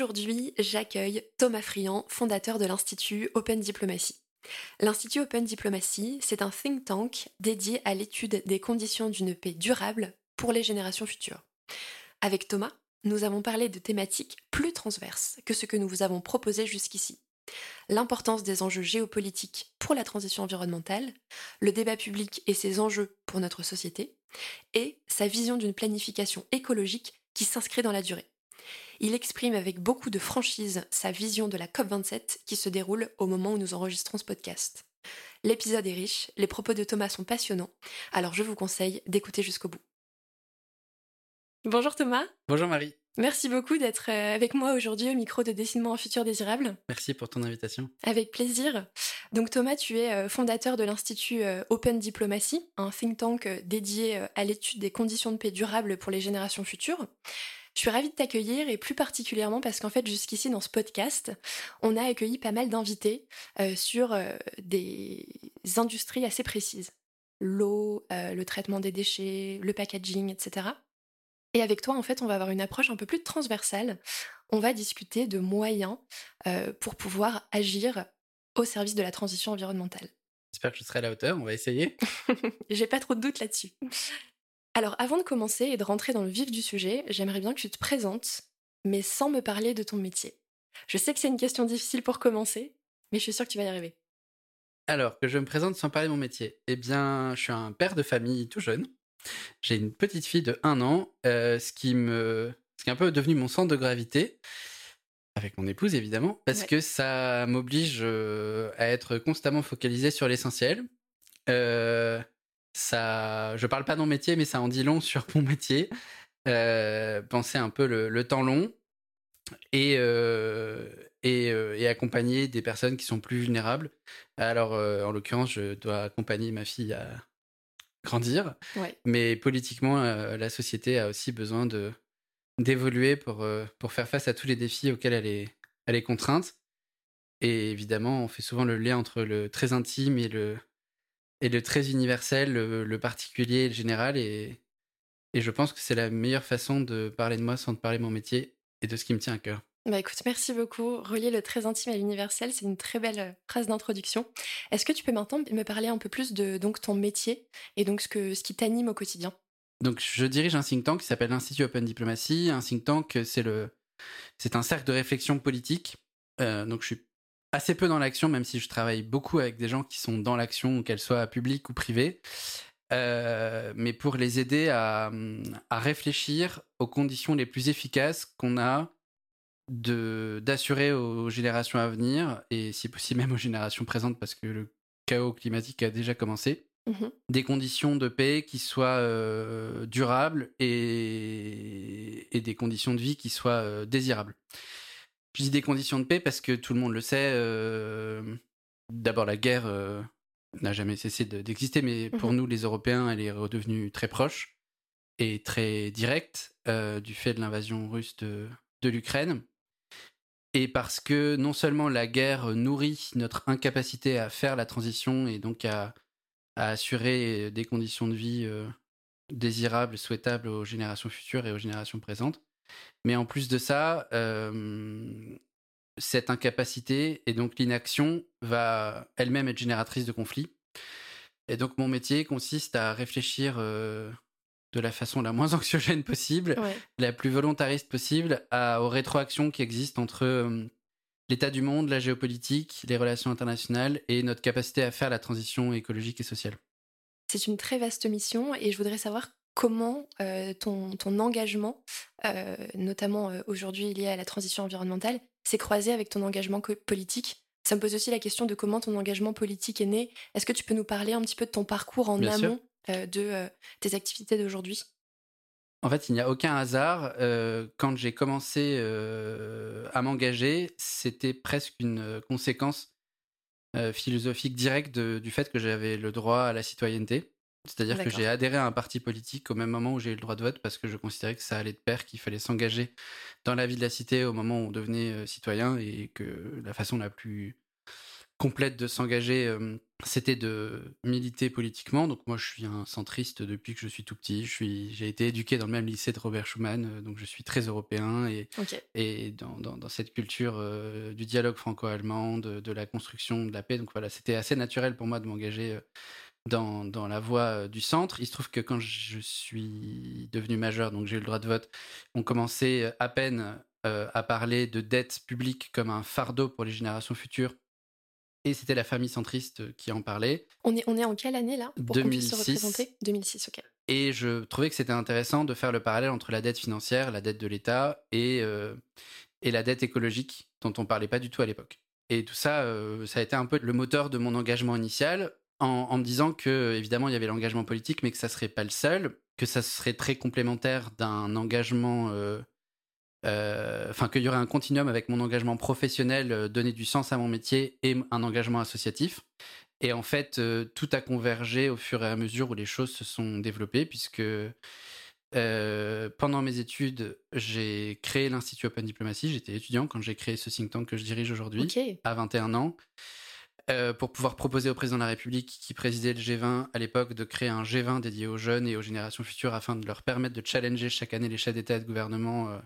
Aujourd'hui, j'accueille Thomas Friand, fondateur de l'Institut Open Diplomacy. L'Institut Open Diplomacy, c'est un think tank dédié à l'étude des conditions d'une paix durable pour les générations futures. Avec Thomas, nous avons parlé de thématiques plus transverses que ce que nous vous avons proposé jusqu'ici. L'importance des enjeux géopolitiques pour la transition environnementale, le débat public et ses enjeux pour notre société, et sa vision d'une planification écologique qui s'inscrit dans la durée. Il exprime avec beaucoup de franchise sa vision de la COP27 qui se déroule au moment où nous enregistrons ce podcast. L'épisode est riche, les propos de Thomas sont passionnants, alors je vous conseille d'écouter jusqu'au bout. Bonjour Thomas. Bonjour Marie. Merci beaucoup d'être euh, avec moi aujourd'hui au micro de Dessinement en futur désirable. Merci pour ton invitation. Avec plaisir. Donc Thomas, tu es euh, fondateur de l'Institut euh, Open Diplomacy, un think tank dédié à l'étude des conditions de paix durables pour les générations futures. Je suis ravie de t'accueillir et plus particulièrement parce qu'en fait jusqu'ici dans ce podcast, on a accueilli pas mal d'invités sur des industries assez précises. L'eau, le traitement des déchets, le packaging, etc. Et avec toi, en fait, on va avoir une approche un peu plus transversale. On va discuter de moyens euh, pour pouvoir agir au service de la transition environnementale. J'espère que je serai à la hauteur, on va essayer. J'ai pas trop de doutes là-dessus. Alors, avant de commencer et de rentrer dans le vif du sujet, j'aimerais bien que tu te présentes, mais sans me parler de ton métier. Je sais que c'est une question difficile pour commencer, mais je suis sûre que tu vas y arriver. Alors, que je me présente sans parler de mon métier. Eh bien, je suis un père de famille tout jeune. J'ai une petite fille de 1 an, euh, ce, qui me, ce qui est un peu devenu mon centre de gravité, avec mon épouse évidemment, parce que ça m'oblige euh, à être constamment focalisé sur l'essentiel. Euh, ça, je parle pas de mon métier, mais ça en dit long sur mon métier. Euh, penser un peu le, temps long et, et, et, accompagner des personnes qui sont plus vulnérables. Alors, en l'occurrence, je dois accompagner ma fille à, grandir. Mais politiquement, euh, la société a aussi besoin de d'évoluer pour, euh, pour faire face à tous les défis auxquels elle est, elle est contrainte. Et évidemment, on fait souvent le lien entre le très intime et le, et le très universel, le, particulier et le général. Et, et je pense que c'est la meilleure façon de parler de moi sans de parler de mon métier et de ce qui me tient à cœur. Bah écoute, merci beaucoup. Relier le très intime à l'universel, c'est une très belle euh, phrase d'introduction. Est-ce que tu peux maintenant me parler un peu plus de donc ton métier et donc ce, que, ce qui t'anime au quotidien? Donc je dirige un think tank qui s'appelle l'Institut Open Diplomacy. Un think tank, c'est le c'est un cercle de réflexion politique. Euh, donc je suis assez peu dans l'action, même si je travaille beaucoup avec des gens qui sont dans l'action, qu'elle soit publique ou privée. Euh, mais pour les aider à, à réfléchir aux conditions les plus efficaces qu'on a de d'assurer aux générations à venir et si possible même aux générations présentes parce que le chaos climatique a déjà commencé mmh des conditions de paix qui soient euh, durables et, et, des conditions de vie qui soient euh, désirables. Je dis des conditions de paix parce que tout le monde le sait. Euh, d'abord, la guerre n'a jamais cessé d'exister, mais pour mmh nous, les Européens, elle est redevenue très proche et très directe du fait de l'invasion russe de, de l'Ukraine et parce que non seulement la guerre nourrit notre incapacité à faire la transition et donc à, assurer des conditions de vie euh, désirables, souhaitables aux générations futures et aux générations présentes, mais en plus de ça, euh, cette incapacité et donc l'inaction va elle-même être génératrice de conflits. Et donc mon métier consiste à réfléchir euh, de la façon la moins anxiogène possible, la plus volontariste possible, à, aux rétroactions qui existent entre euh, l'état du monde, la géopolitique, les relations internationales et notre capacité à faire la transition écologique et sociale. C'est une très vaste mission et je voudrais savoir comment euh, ton, ton, engagement, euh, notamment aujourd'hui lié à la transition environnementale, s'est croisé avec ton engagement politique? Ça me pose aussi la question de comment ton engagement politique est né. Est-ce que tu peux nous parler un petit peu de ton parcours en amont euh, de euh, tes activités d'aujourd'hui? En fait, il n'y a aucun hasard. Euh, quand j'ai commencé à m'engager, c'était presque une conséquence philosophique directe du fait que j'avais le droit à la citoyenneté. C'est-à-dire que j'ai adhéré à un parti politique au même moment où j'ai eu le droit de vote parce que je considérais que ça allait de pair, qu'il fallait s'engager dans la vie de la cité au moment où on devenait citoyen et que la façon la plus complète de s'engager, c'était de militer politiquement. Donc moi, je suis un centriste depuis que je suis tout petit. Je suis, j'ai été éduqué dans le même lycée de Robert Schuman, donc je suis très européen et, et dans, dans, cette culture du dialogue franco-allemand, de, de, la construction de la paix. Donc voilà, c'était assez naturel pour moi de m'engager dans, dans, la voie du centre. Il se trouve que quand je suis devenu majeur, donc j'ai eu le droit de vote, on commençait à peine à parler de dette publique comme un fardeau pour les générations futures et c'était la famille centriste euh, qui en parlait. On est, on est en quelle année là pour 2006. se représenter? 2006, ok. Et je trouvais que c'était intéressant de faire le parallèle entre la dette financière, la dette de l'État et, euh, et la dette écologique dont on parlait pas du tout à l'époque. Et tout ça, euh, ça a été un peu le moteur de mon engagement initial, en, en me disant que évidemment il y avait l'engagement politique, mais que ça serait pas le seul, que ça serait très complémentaire d'un engagement euh, enfin qu'il y aurait un continuum avec mon engagement professionnel, euh, donner du sens à mon métier et un engagement associatif. Et en fait, euh, tout a convergé au fur et à mesure où les choses se sont développées, puisque pendant mes études, j'ai créé l'Institut Open Diplomacy. J'étais étudiant quand j'ai créé ce think tank que je dirige aujourd'hui, à 21 ans. Pour pouvoir proposer au président de la République qui présidait le G20 à l'époque de créer un G20 dédié aux jeunes et aux générations futures afin de leur permettre de challenger chaque année les chefs d'État et de gouvernement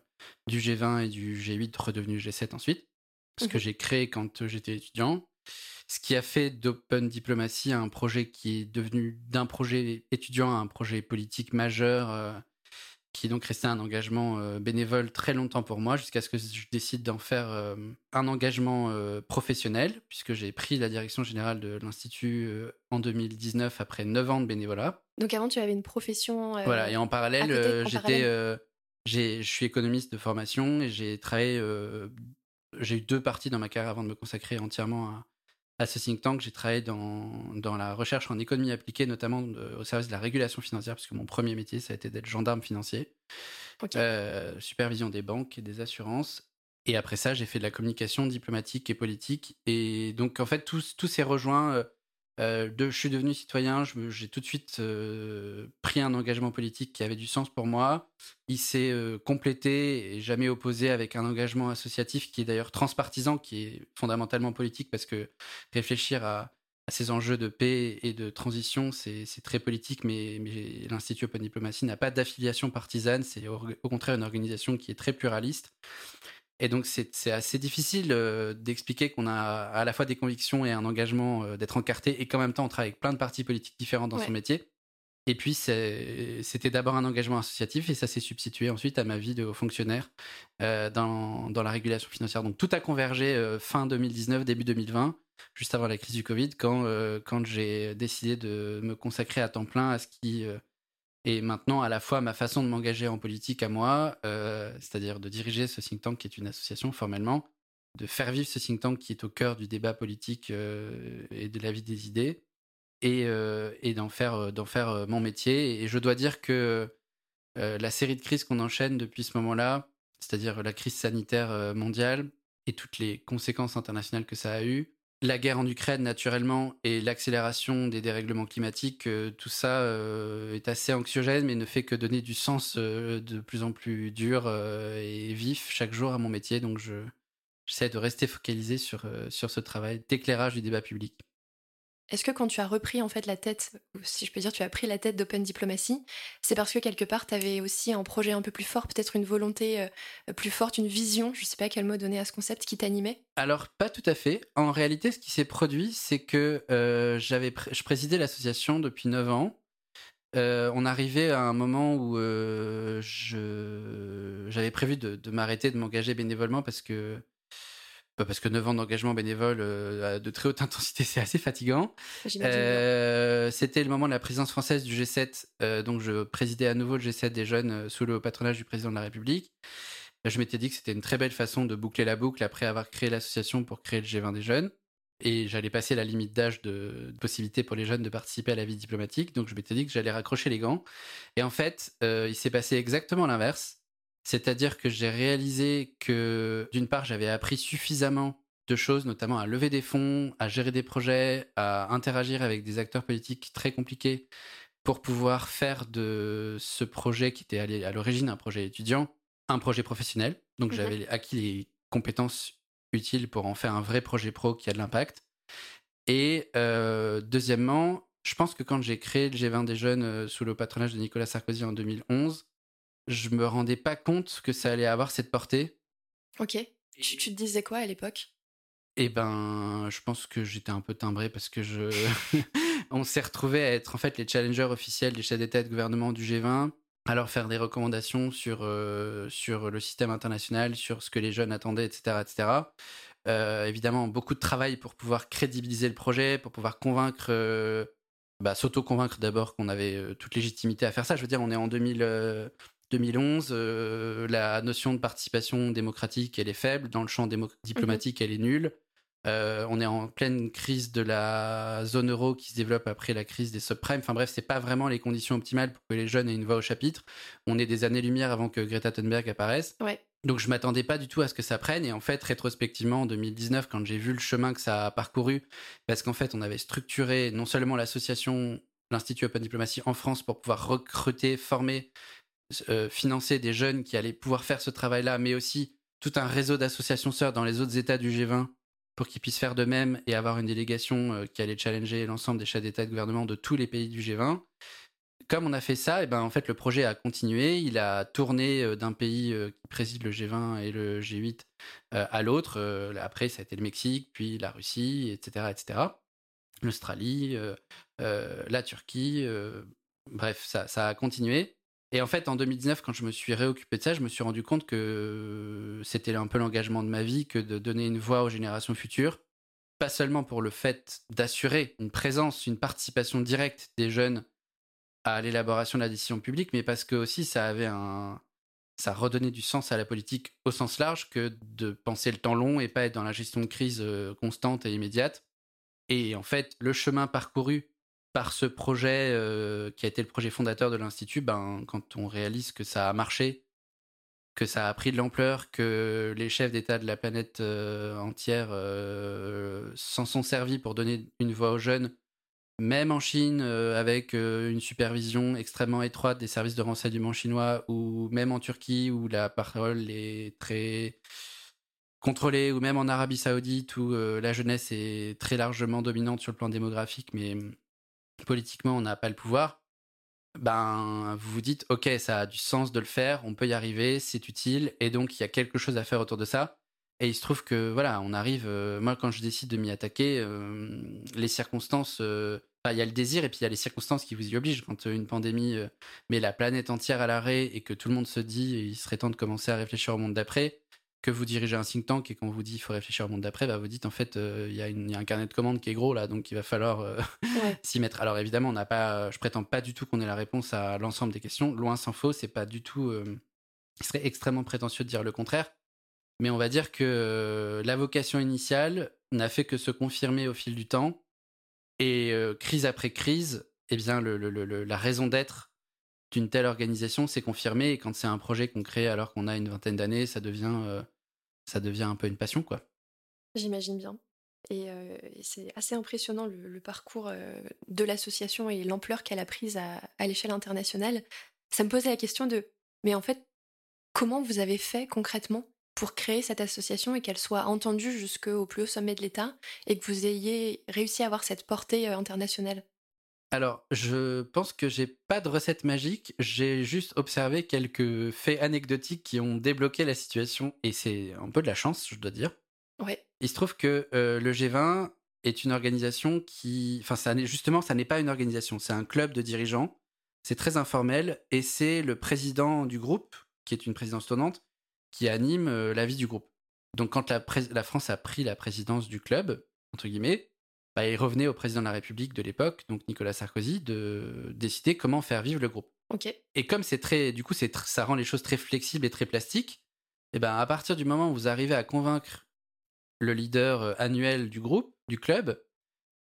du G20 et du G8 redevenu G7 ensuite, ce que mhm. j'ai créé quand j'étais étudiant. Ce qui a fait d'Open Diplomacy un projet qui est devenu d'un projet étudiant à un projet politique majeur, euh, qui est donc resté un engagement euh, bénévole très longtemps pour moi, jusqu'à ce que je décide d'en faire euh, un engagement professionnel, puisque j'ai pris la direction générale de l'Institut en 2019 après 9 ans de bénévolat. Donc avant, tu avais une profession. voilà, et en parallèle, j'étais je suis économiste de formation et j'ai travaillé. Euh, j'ai eu deux parties dans ma carrière avant de me consacrer entièrement à, à ce think tank. J'ai travaillé dans, dans, la recherche en économie appliquée, notamment au service de la régulation financière, parce que mon premier métier, ça a été d'être gendarme financier. Euh, supervision des banques et des assurances. Et après ça, j'ai fait de la communication diplomatique et politique. Et donc, en fait, tous, tous ces rejoints. Euh, de, je suis devenu citoyen, j'ai tout de suite euh, pris un engagement politique qui avait du sens pour moi. Il s'est euh, complété et jamais opposé avec un engagement associatif qui est d'ailleurs transpartisan, qui est fondamentalement politique parce que réfléchir à, ces enjeux de paix et de transition, c'est très politique, mais, mais l'Institut Open Diplomacy n'a pas d'affiliation partisane, c'est au, contraire une organisation qui est très pluraliste. Et donc, c'est assez difficile euh, d'expliquer qu'on a à la fois des convictions et un engagement euh, d'être encarté et qu'en même temps, on travaille avec plein de partis politiques différents dans son métier. Et puis, c'était d'abord un engagement associatif et ça s'est substitué ensuite à ma vie de haut fonctionnaire euh, dans, dans, la régulation financière. Donc, tout a convergé fin 2019, début 2020, juste avant la crise du Covid, quand, quand j'ai décidé de me consacrer à temps plein à ce qui et maintenant à la fois ma façon de m'engager en politique à moi, euh, c'est-à-dire de diriger ce think tank qui est une association formellement, de faire vivre ce think tank qui est au cœur du débat politique euh, et de la vie des idées, et, euh, d'en faire mon métier. Et je dois dire que la série de crises qu'on enchaîne depuis ce moment-là, c'est-à-dire la crise sanitaire mondiale et toutes les conséquences internationales que ça a eues, la guerre en Ukraine, naturellement, et l'accélération des dérèglements climatiques, euh, tout ça euh, est assez anxiogène, mais ne fait que donner du sens euh, de plus en plus dur et vif chaque jour à mon métier. Donc, j'essaie de rester focalisé sur ce travail d'éclairage du débat public. Est-ce que quand tu as repris en fait la tête, si je peux dire, tu as pris la tête d'Open Diplomacy, c'est parce que quelque part tu avais aussi un projet un peu plus fort, peut-être une volonté euh, plus forte, une vision, je ne sais pas quel mot donner à ce concept qui t'animait? Alors pas tout à fait. En réalité, ce qui s'est produit, c'est que euh, j'avais, je présidais l'association depuis 9 ans. Euh, on arrivait à un moment où j'avais prévu de m'arrêter, de m'engager bénévolement parce que parce que 9 ans d'engagement bénévole euh, de très haute intensité, c'est assez fatigant. Euh, c'était le moment de la présidence française du G7, euh, donc je présidais à nouveau le G7 des jeunes sous le patronage du président de la République. Je m'étais dit que c'était une très belle façon de boucler la boucle après avoir créé l'association pour créer le G20 des jeunes. Et j'allais passer la limite d'âge de, de, possibilité pour les jeunes de participer à la vie diplomatique. Donc je m'étais dit que j'allais raccrocher les gants. Et en fait, il s'est passé exactement l'inverse. C'est-à-dire que j'ai réalisé que, d'une part, j'avais appris suffisamment de choses, notamment à lever des fonds, à gérer des projets, à interagir avec des acteurs politiques très compliqués pour pouvoir faire de ce projet qui était à l'origine un projet étudiant, un projet professionnel. Donc mhm. j'avais acquis les compétences utiles pour en faire un vrai projet pro qui a de l'impact. Et deuxièmement, je pense que quand j'ai créé le G20 des jeunes sous le patronage de Nicolas Sarkozy en 2011, je me rendais pas compte que ça allait avoir cette portée. Ok. Tu, tu te disais quoi à l'époque? Eh ben, je pense que j'étais un peu timbré parce que je. On s'est retrouvé à être en fait les challengers officiels des chefs d'État et de gouvernement du G20, à leur faire des recommandations sur, euh, sur le système international, sur ce que les jeunes attendaient, etc. etc. Euh, évidemment, beaucoup de travail pour pouvoir crédibiliser le projet, pour pouvoir convaincre, euh, bah, s'auto-convaincre d'abord qu'on avait toute légitimité à faire ça. Je veux dire, on est en 2000, 2011, euh, la notion de participation démocratique, elle est faible. Dans le champ diplomatique, mhm. elle est nulle. Euh, on est en pleine crise de la zone euro qui se développe après la crise des subprimes. Enfin bref, c'est pas vraiment les conditions optimales pour que les jeunes aient une voix au chapitre. On est des années-lumière avant que Greta Thunberg apparaisse. Donc je m'attendais pas du tout à ce que ça prenne. Et en fait, rétrospectivement, en 2019, quand j'ai vu le chemin que ça a parcouru, parce qu'en fait, on avait structuré non seulement l'association, l'Institut Open Diplomacy en France pour pouvoir recruter, former euh, financer des jeunes qui allaient pouvoir faire ce travail-là, mais aussi tout un réseau d'associations sœurs dans les autres États du G20 pour qu'ils puissent faire de même et avoir une délégation euh, qui allait challenger l'ensemble des chefs d'État et de gouvernement de tous les pays du G20. Comme on a fait ça, et ben en fait le projet a continué. Il a tourné euh, d'un pays qui préside le G20 et le G8 à l'autre. Après, ça a été le Mexique, puis la Russie, etc., etc. L'Australie, la Turquie. bref, ça a continué. Et en fait, en 2019, quand je me suis réoccupé de ça, je me suis rendu compte que c'était un peu l'engagement de ma vie que de donner une voix aux générations futures. Pas seulement pour le fait d'assurer une présence, une participation directe des jeunes à l'élaboration de la décision publique, mais parce que aussi ça avait un. Ça redonnait du sens à la politique au sens large que de penser le temps long et pas être dans la gestion de crise euh, constante et immédiate. Et en fait, le chemin parcouru par ce projet euh, qui a été le projet fondateur de l'Institut, ben, quand on réalise que ça a marché, que ça a pris de l'ampleur, que les chefs d'État de la planète euh, entière euh, s'en sont servis pour donner une voix aux jeunes, même en Chine, avec une supervision extrêmement étroite des services de renseignement chinois, ou même en Turquie, où la parole est très contrôlée, ou même en Arabie saoudite, où la jeunesse est très largement dominante sur le plan démographique, mais politiquement on n'a pas le pouvoir, ben vous vous dites ok ça a du sens de le faire, on peut y arriver, c'est utile et donc il y a quelque chose à faire autour de ça. Et il se trouve que voilà, on arrive. Euh, moi, quand je décide de m'y attaquer, euh, les circonstances, euh, il y a le désir et puis il y a les circonstances qui vous y obligent. Quand une pandémie met la planète entière à l'arrêt et que tout le monde se dit il serait temps de commencer à réfléchir au monde d'après, que vous dirigez un think tank et qu'on vous dit il faut réfléchir au monde d'après, bah vous dites en fait euh, il y, a un carnet de commandes qui est gros là, donc il va falloir euh, s'y mettre. Alors évidemment, on n'a pas, je prétends pas du tout qu'on ait la réponse à l'ensemble des questions. Loin s'en faut, c'est pas du tout. Euh, il serait extrêmement prétentieux de dire le contraire. Mais on va dire que la vocation initiale n'a fait que se confirmer au fil du temps. Et crise après crise, eh bien le, la raison d'être d'une telle organisation s'est confirmée. Et quand c'est un projet qu'on crée alors qu'on a une vingtaine d'années, ça devient devient un peu une passion, quoi. J'imagine bien. Et, c'est assez impressionnant le, parcours de l'association et l'ampleur qu'elle a prise à, l'échelle internationale. Ça me posait la question de, mais en fait, comment vous avez fait concrètement pour créer cette association et qu'elle soit entendue jusqu'au plus haut sommet de l'État et que vous ayez réussi à avoir cette portée internationale? Alors, je pense que j'ai pas de recette magique. J'ai juste observé quelques faits anecdotiques qui ont débloqué la situation et c'est un peu de la chance, je dois dire. Ouais. Il se trouve que euh, le G20 est une organisation qui, enfin, ça justement, ça n'est pas une organisation, c'est un club de dirigeants. C'est très informel et c'est le président du groupe, qui est une présidence tournante, qui anime euh, la vie du groupe. Donc, quand la, la France a pris la présidence du club, entre guillemets, bah, il revenait au président de la République de l'époque, donc Nicolas Sarkozy, de décider comment faire vivre le groupe. Et comme c'est très, du coup, c'est ça rend les choses très flexibles et très plastiques. Et ben, à partir du moment où vous arrivez à convaincre le leader euh, annuel du groupe, du club,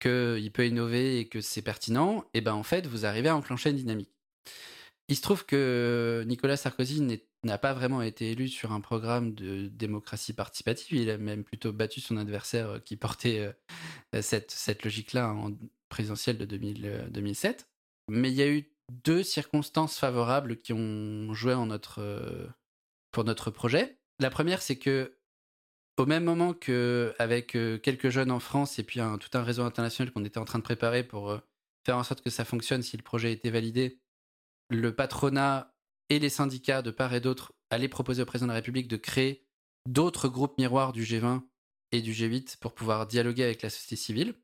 qu'il peut innover et que c'est pertinent, et ben en fait, vous arrivez à enclencher une dynamique. Il se trouve que Nicolas Sarkozy n'a pas vraiment été élu sur un programme de démocratie participative. Il a même plutôt battu son adversaire euh, qui portait euh, cette, cette logique-là en présidentielle de 2007. Euh, Mais il y a eu deux circonstances favorables qui ont joué en notre, pour notre projet. La première, c'est que au même moment que avec quelques jeunes en France et puis un, tout un réseau international qu'on était en train de préparer pour faire en sorte que ça fonctionne si le projet était validé, le patronat et les syndicats de part et d'autre allaient proposer au président de la République de créer d'autres groupes miroirs du G20 et du G8 pour pouvoir dialoguer avec la société civile.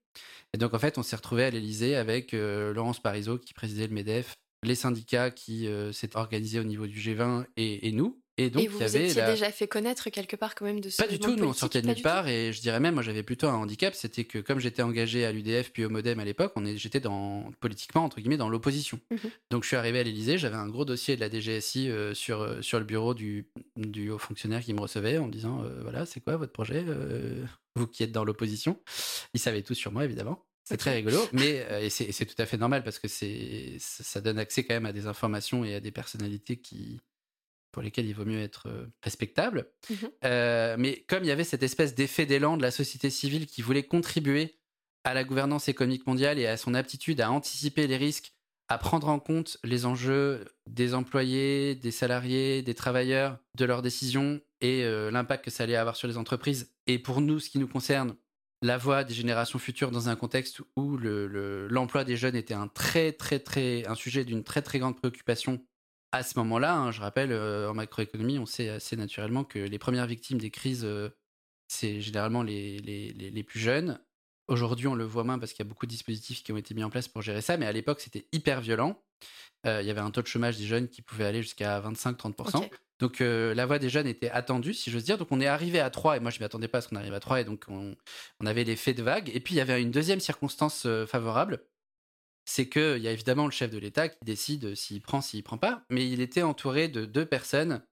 Et donc en fait, on s'est retrouvé à l'Elysée avec Laurence Parisot qui présidait le MEDEF, les syndicats qui s'étaient organisés au niveau du G20 et nous, et donc, vous il y avait vous étiez déjà fait connaître quelque part quand même de ce Pas du tout, nous on sortait de nulle part et je dirais même, moi j'avais plutôt un handicap, c'était que comme j'étais engagé à l'UDF puis au MoDem à l'époque, j'étais dans politiquement entre guillemets dans l'opposition. Mhm. Donc je suis arrivé à l'Élysée, j'avais un gros dossier de la DGSI euh, sur euh, sur le bureau du, du haut fonctionnaire qui me recevait en me disant euh, voilà c'est quoi votre projet, vous qui êtes dans l'opposition? Il savait tout sur moi évidemment. C'est très rigolo, mais c'est tout à fait normal parce que c'est ça donne accès quand même à des informations et à des personnalités qui pour lesquels il vaut mieux être euh, respectable. Mmh euh, mais comme il y avait cette espèce d'effet d'élan de la société civile qui voulait contribuer à la gouvernance économique mondiale et à son aptitude à anticiper les risques, à prendre en compte les enjeux des employés, des salariés, des travailleurs, de leurs décisions et euh, l'impact que ça allait avoir sur les entreprises. Et pour nous, ce qui nous concerne, la voix des générations futures dans un contexte où l'emploi le, des jeunes était un très très très un sujet d'une très très grande préoccupation à ce moment-là, hein, je rappelle, euh, en macroéconomie, on sait assez naturellement que les premières victimes des crises, euh, c'est généralement les, les, les, plus jeunes. Aujourd'hui, on le voit moins parce qu'il y a beaucoup de dispositifs qui ont été mis en place pour gérer ça, mais à l'époque, c'était hyper violent. Euh, il y avait un taux de chômage des jeunes qui pouvait aller jusqu'à 25-30%. Donc la voix des jeunes était attendue, si j'ose dire. Donc on est arrivé à 3, et moi je ne m'attendais pas à ce qu'on arrive à 3, et donc on, on avait l'effet de vague. Et puis il y avait une deuxième circonstance favorable, c'est qu'il y a évidemment le chef de l'État qui décide s'il prend, s'il prend pas, mais il était entouré de deux personnes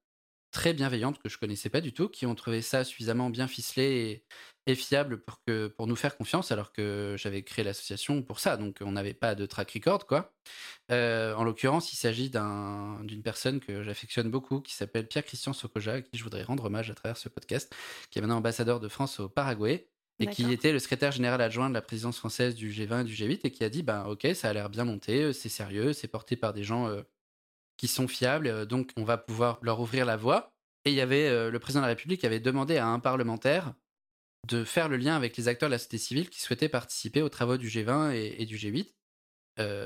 très bienveillantes que je connaissais pas du tout, qui ont trouvé ça suffisamment bien ficelé et, fiable pour, que, nous faire confiance, alors que j'avais créé l'association pour ça, donc on n'avait pas de track record, quoi. Euh, en l'occurrence, il s'agit d'une personne que j'affectionne beaucoup, qui s'appelle Pierre-Christian Sokoja, à qui je voudrais rendre hommage à travers ce podcast, qui est maintenant ambassadeur de France au Paraguay, et qui était le secrétaire général adjoint de la présidence française du G20 et du G8 et qui a dit ben ok ça a l'air bien monté, euh, c'est sérieux, c'est porté par des gens euh, qui sont fiables, euh, donc on va pouvoir leur ouvrir la voie. Et il y avait le président de la République qui avait demandé à un parlementaire de faire le lien avec les acteurs de la société civile qui souhaitaient participer aux travaux du G20 et, et du G8,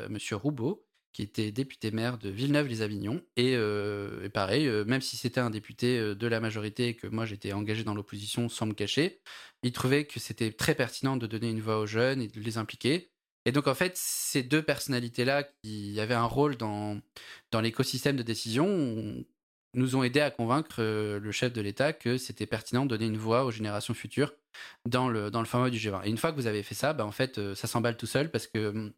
Monsieur Roubaud qui était député maire de Villeneuve-les-Avignon. Et, euh, pareil, euh, même si c'était un député euh, de la majorité et que moi j'étais engagé dans l'opposition sans me cacher, il trouvait que c'était très pertinent de donner une voix aux jeunes et de les impliquer. Et donc en fait, ces deux personnalités-là qui avaient un rôle dans, dans l'écosystème de décision nous ont aidé à convaincre le chef de l'État que c'était pertinent de donner une voix aux générations futures dans le, dans le format du G20. Et une fois que vous avez fait ça, bah, en fait, ça s'emballe tout seul parce que hum,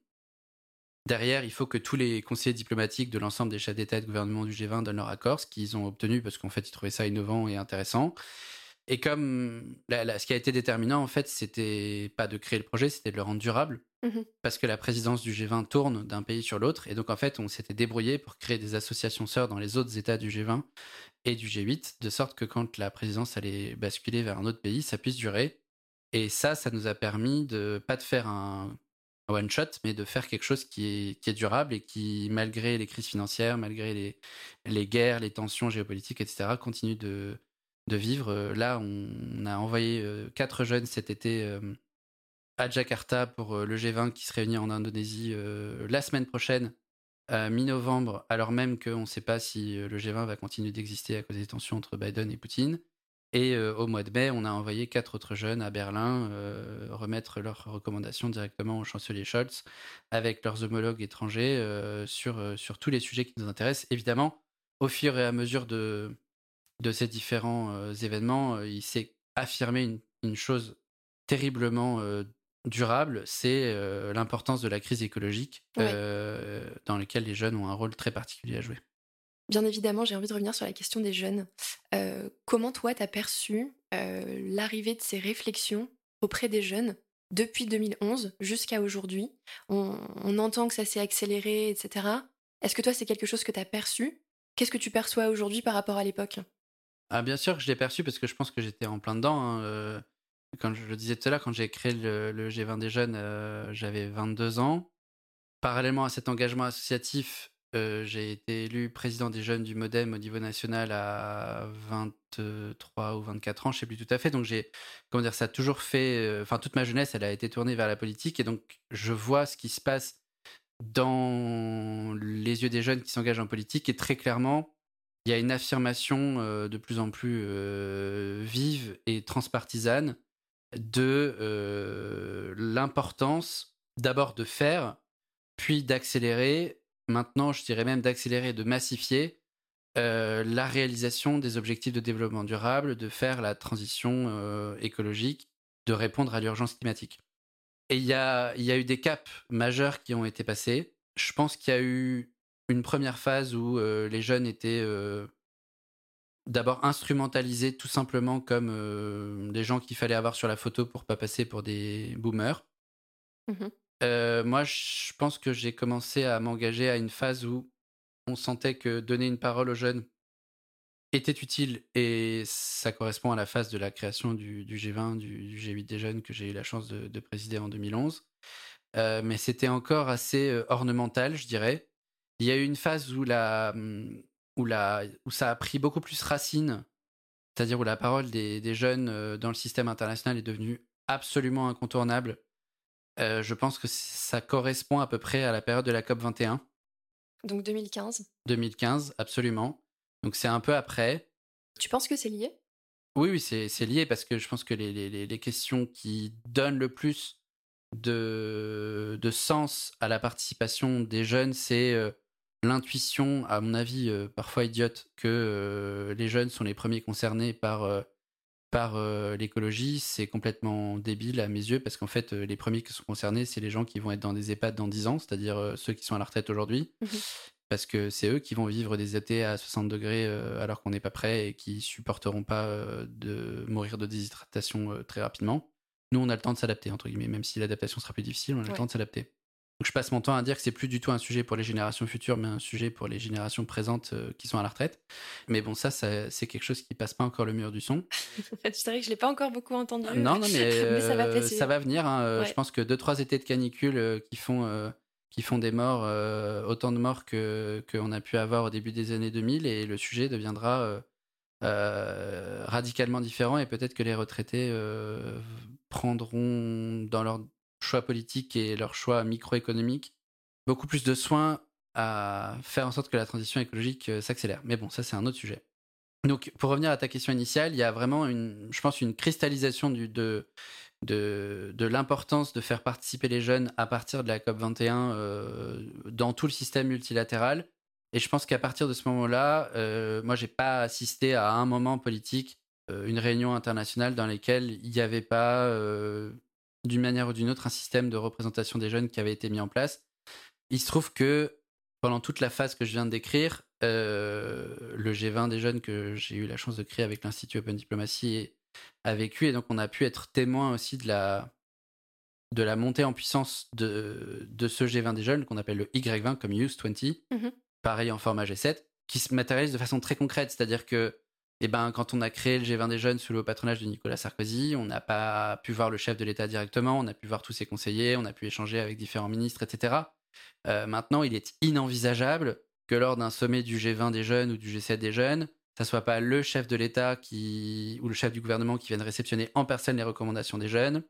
Derrière, il faut que tous les conseillers diplomatiques de l'ensemble des chefs d'État et de gouvernement du G20 donnent leur accord, ce qu'ils ont obtenu parce qu'en fait, ils trouvaient ça innovant et intéressant. Et comme ce qui a été déterminant, en fait, c'était pas de créer le projet, c'était de le rendre durable. Mmh parce que la présidence du G20 tourne d'un pays sur l'autre. Et donc, en fait, on s'était débrouillé pour créer des associations sœurs dans les autres États du G20 et du G8, de sorte que quand la présidence allait basculer vers un autre pays, ça puisse durer. Et ça, ça nous a permis de pas de faire un one shot, mais de faire quelque chose qui est, durable et qui, malgré les crises financières, malgré les, guerres, les tensions géopolitiques, etc., continue de, de vivre. Là, on, a envoyé euh, quatre jeunes cet été euh, à Jakarta pour euh, le G20 qui se réunit en Indonésie la semaine prochaine, mi-novembre, alors même qu'on ne sait pas si le G20 va continuer d'exister à cause des tensions entre Biden et Poutine. Et euh, au mois de mai, on a envoyé quatre autres jeunes à Berlin euh, remettre leurs recommandations directement au chancelier Scholz avec leurs homologues étrangers euh, sur, sur tous les sujets qui nous intéressent. Évidemment, au fur et à mesure de, de ces différents événements, il s'est affirmé une, une, chose terriblement durable, c'est l'importance de la crise écologique dans laquelle les jeunes ont un rôle très particulier à jouer. Bien évidemment, j'ai envie de revenir sur la question des jeunes. Euh, comment toi, t'as perçu euh, l'arrivée de ces réflexions auprès des jeunes depuis 2011 jusqu'à aujourd'hui? On, entend que ça s'est accéléré, etc. Est-ce que toi, c'est quelque chose que t'as perçu? Qu'est-ce que tu perçois aujourd'hui par rapport à l'époque? Ah, Bien sûr que je l'ai perçu parce que je pense que j'étais en plein dedans. Hein, euh, quand je le disais tout à l'heure, quand j'ai créé le, le, G20 des jeunes, j'avais 22 ans. Parallèlement à cet engagement associatif, j'ai été élu président des jeunes du Modem au niveau national à 23 ou 24 ans, je sais plus tout à fait. Donc j'ai, comment dire, ça a toujours fait, enfin toute ma jeunesse, elle a été tournée vers la politique et donc je vois ce qui se passe dans les yeux des jeunes qui s'engagent en politique et très clairement, il y a une affirmation de plus en plus vive et transpartisane de l'importance d'abord de faire, puis d'accélérer, maintenant je dirais même d'accélérer, de massifier la réalisation des objectifs de développement durable, de faire la transition écologique, de répondre à l'urgence climatique. Et il y a, eu des caps majeurs qui ont été passés. Je pense qu'il y a eu une première phase où les jeunes étaient d'abord instrumentalisés tout simplement comme des gens qu'il fallait avoir sur la photo pour pas passer pour des boomers. Mmh moi, je pense que j'ai commencé à m'engager à une phase où on sentait que donner une parole aux jeunes était utile et ça correspond à la phase de la création du, G20, du, G8 des jeunes que j'ai eu la chance de, présider en 2011. mais c'était encore assez ornemental, je dirais. Il y a eu une phase où, la, mmh, où, la, où ça a pris beaucoup plus racine, c'est-à-dire où la parole des, jeunes dans le système international est devenue absolument incontournable. Je pense que ça correspond à peu près à la période de la COP 21. Donc 2015 2015, absolument. Donc c'est un peu après. Tu penses que c'est lié? Oui, oui, c'est lié parce que je pense que les, les, les, questions qui donnent le plus de, de sens à la participation des jeunes, c'est euh, l'intuition, à mon avis, euh, parfois idiote, que euh, les jeunes sont les premiers concernés par, par l'écologie. C'est complètement débile à mes yeux parce qu'en fait, les premiers qui sont concernés, c'est les gens qui vont être dans des EHPAD dans 10 ans, c'est-à-dire ceux qui sont à la retraite aujourd'hui. Mmh parce que c'est eux qui vont vivre des étés à 60 degrés euh, alors qu'on n'est pas prêt et qui supporteront pas euh, de mourir de déshydratation euh, très rapidement. Nous, on a le temps de s'adapter, entre guillemets, même si l'adaptation sera plus difficile, on a le temps de s'adapter. Donc je passe mon temps à dire que c'est plus du tout un sujet pour les générations futures, mais un sujet pour les générations présentes qui sont à la retraite. Mais bon, ça, c'est quelque chose qui passe pas encore le mur du son. c'est vrai que je l'ai pas encore beaucoup entendu. Non, non, mais, ça, va ça, va venir. Hein. Je pense que deux, trois étés de canicule qui font qui font des morts, euh, autant de morts que qu'on a pu avoir au début des années 2000, et le sujet deviendra euh, euh, radicalement différent, et peut-être que les retraités prendront dans leur choix politique et leur choix microéconomique beaucoup plus de soin à faire en sorte que la transition écologique s'accélère. Mais bon, ça c'est un autre sujet. Donc, pour revenir à ta question initiale, il y a vraiment, une, je pense, une cristallisation du, de, de, de l'importance de faire participer les jeunes à partir de la COP21 euh, dans tout le système multilatéral. Et je pense qu'à partir de ce moment-là, euh, moi, j'ai pas assisté à un moment politique, euh, une réunion internationale dans laquelle il n'y avait pas, euh, d'une manière ou d'une autre, un système de représentation des jeunes qui avait été mis en place. Il se trouve que pendant toute la phase que je viens de décrire, le G20 des jeunes que j'ai eu la chance de créer avec l'Institut Open Diplomacy a vécu. Et donc on a pu être témoin aussi de la de la montée en puissance de, de ce G20 des jeunes qu'on appelle le Y20 comme 20, mmh pareil en format G7, qui se matérialise de façon très concrète, c'est-à-dire que eh ben, quand on a créé le G20 des jeunes sous le patronage de Nicolas Sarkozy, on n'a pas pu voir le chef de l'État directement, on a pu voir tous ses conseillers, on a pu échanger avec différents ministres, etc. Euh, maintenant, il est inenvisageable que lors d'un sommet du G20 des jeunes ou du G7 des jeunes, ça soit pas le chef de l'État qui ou le chef du gouvernement qui vienne réceptionner en personne les recommandations des jeunes,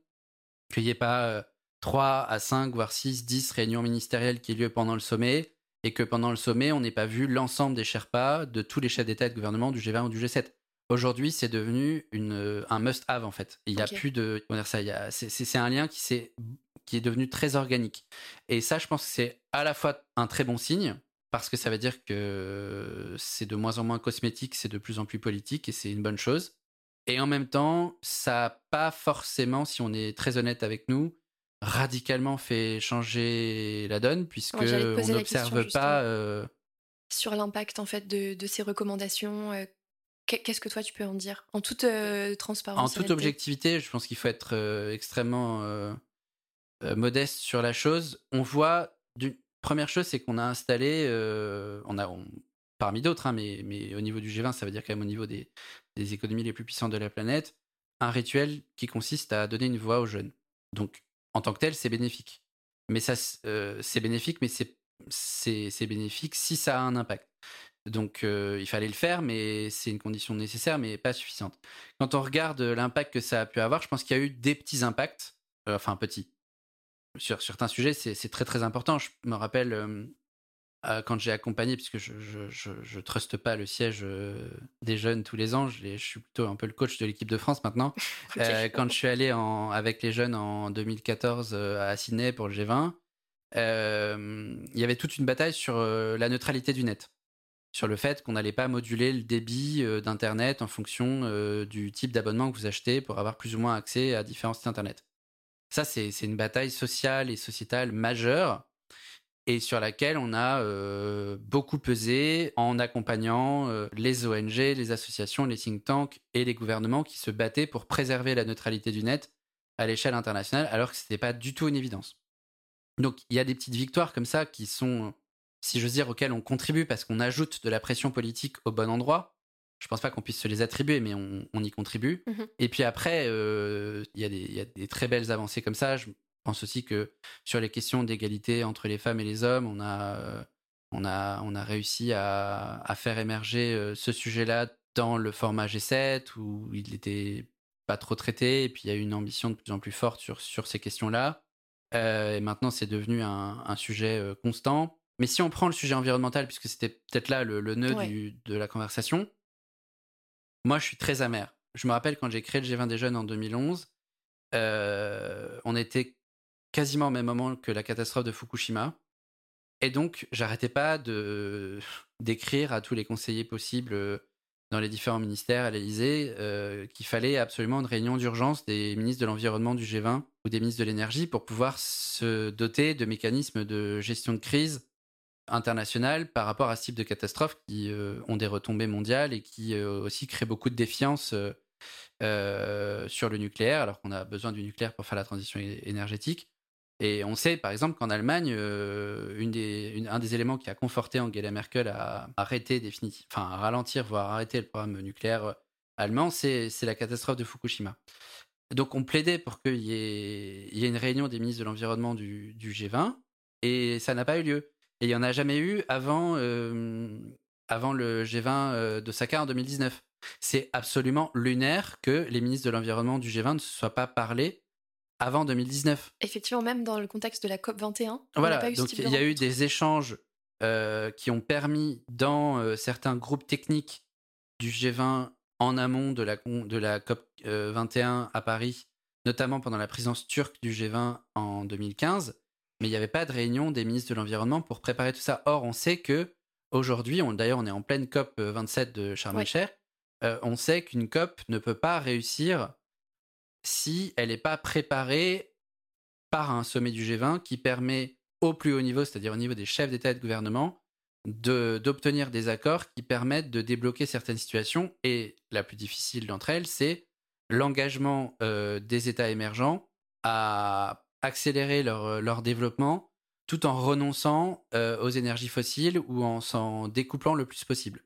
qu'il n'y ait pas 3 euh, à 5, voire 6, 10 réunions ministérielles qui aient lieu pendant le sommet, et que pendant le sommet, on n'ait pas vu l'ensemble des Sherpas de tous les chefs d'État et de gouvernement du G20 ou du G7. Aujourd'hui, c'est devenu une, euh, un must-have en fait. Il n'y a plus de. Comment dire ça C'est un lien qui, est, qui est devenu très organique. Et ça, je pense que c'est à la fois un très bon signe, parce que ça veut dire que c'est de moins en moins cosmétique, c'est de plus en plus politique et c'est une bonne chose. Et en même temps, ça n'a pas forcément, si on est très honnête avec nous, radicalement fait changer la donne, puisque on n'observe pas. Euh, Sur l'impact en fait de, ces recommandations, euh, qu'est-ce que toi tu peux en dire? En toute euh, transparence. En toute objectivité, je pense qu'il faut être extrêmement modeste sur la chose. On voit d'une Première chose, c'est qu'on a installé, on a, parmi d'autres, hein, mais, mais, au niveau du G20, ça veut dire quand même au niveau des, des, économies les plus puissantes de la planète, un rituel qui consiste à donner une voix aux jeunes. Donc, en tant que tel, c'est bénéfique. Mais ça, euh, c'est bénéfique, mais c'est bénéfique si ça a un impact. Donc il fallait le faire, mais c'est une condition nécessaire, mais pas suffisante. Quand on regarde l'impact que ça a pu avoir, je pense qu'il y a eu des petits impacts, enfin petits. Sur certains sujets, c'est très très important. Je me rappelle quand j'ai accompagné, puisque je, je, truste pas le siège des jeunes tous les ans, je, suis plutôt un peu le coach de l'équipe de France maintenant. quand je suis allé en, avec les jeunes en 2014 à Sydney pour le G20, il y avait toute une bataille sur la neutralité du net sur le fait qu'on n'allait pas moduler le débit euh, d'Internet en fonction euh, du type d'abonnement que vous achetez pour avoir plus ou moins accès à différents sites Internet. Ça, c'est une bataille sociale et sociétale majeure et sur laquelle on a euh, beaucoup pesé en accompagnant les ONG, les associations, les think tanks et les gouvernements qui se battaient pour préserver la neutralité du net à l'échelle internationale alors que ce n'était pas du tout une évidence. Donc il y a des petites victoires comme ça qui sont si j'ose dire, auxquels on contribue parce qu'on ajoute de la pression politique au bon endroit. Je pense pas qu'on puisse se les attribuer, mais on, y contribue. Mmh Et puis après, euh, il y, a des très belles avancées comme ça. Je pense aussi que sur les questions d'égalité entre les femmes et les hommes, on a, euh, on a, on a réussi à, faire émerger euh, ce sujet-là dans le format G7 où il n'était pas trop traité. Et puis il y a eu une ambition de plus en plus forte sur, sur ces questions-là. et maintenant, c'est devenu un, un sujet constant. Mais si on prend le sujet environnemental, puisque c'était peut-être là le, nœud de la conversation, moi je suis très amer. Je me rappelle quand j'ai créé le G20 des jeunes en 2011, euh, on était quasiment au même moment que la catastrophe de Fukushima. Et donc, j'arrêtais pas de d'écrire à tous les conseillers possibles euh, dans les différents ministères à l'Élysée euh, qu'il fallait absolument une réunion d'urgence des ministres de l'environnement du G20 ou des ministres de l'énergie pour pouvoir se doter de mécanismes de gestion de crise international par rapport à ce type de catastrophes qui euh, ont des retombées mondiales et qui aussi créent beaucoup de défiance sur le nucléaire, alors qu'on a besoin du nucléaire pour faire la transition énergétique. Et on sait, par exemple, qu'en Allemagne, des, un des éléments qui a conforté Angela Merkel à arrêter définitivement, enfin à ralentir, voire arrêter le programme nucléaire allemand, c'est la catastrophe de Fukushima. Donc on plaidait pour qu'il y, ait une réunion des ministres de l'Environnement du, du, G20, et ça n'a pas eu lieu. Et il n'y en a jamais eu avant, euh, le G20 euh, de Saka en 2019. C'est absolument lunaire que les ministres de l'Environnement du G20 ne se soient pas parlé avant 2019. Effectivement, même dans le contexte de la COP 21. Voilà, donc il y a eu des échanges euh, qui ont permis dans certains groupes techniques du G20 en amont de la, de la COP 21 à Paris, notamment pendant la présidence turque du G20 en 2015, mais il n'y avait pas de réunion des ministres de l'environnement pour préparer tout ça. Or, on sait que aujourd'hui, d'ailleurs, on est en pleine COP 27 de Sharm el euh, on sait qu'une COP ne peut pas réussir si elle n'est pas préparée par un sommet du G20 qui permet au plus haut niveau, c'est-à-dire au niveau des chefs d'État et de gouvernement, d'obtenir des accords qui permettent de débloquer certaines situations. Et la plus difficile d'entre elles, c'est l'engagement euh, des États émergents à accélérer leur, développement tout en renonçant euh, aux énergies fossiles ou en s'en découplant le plus possible.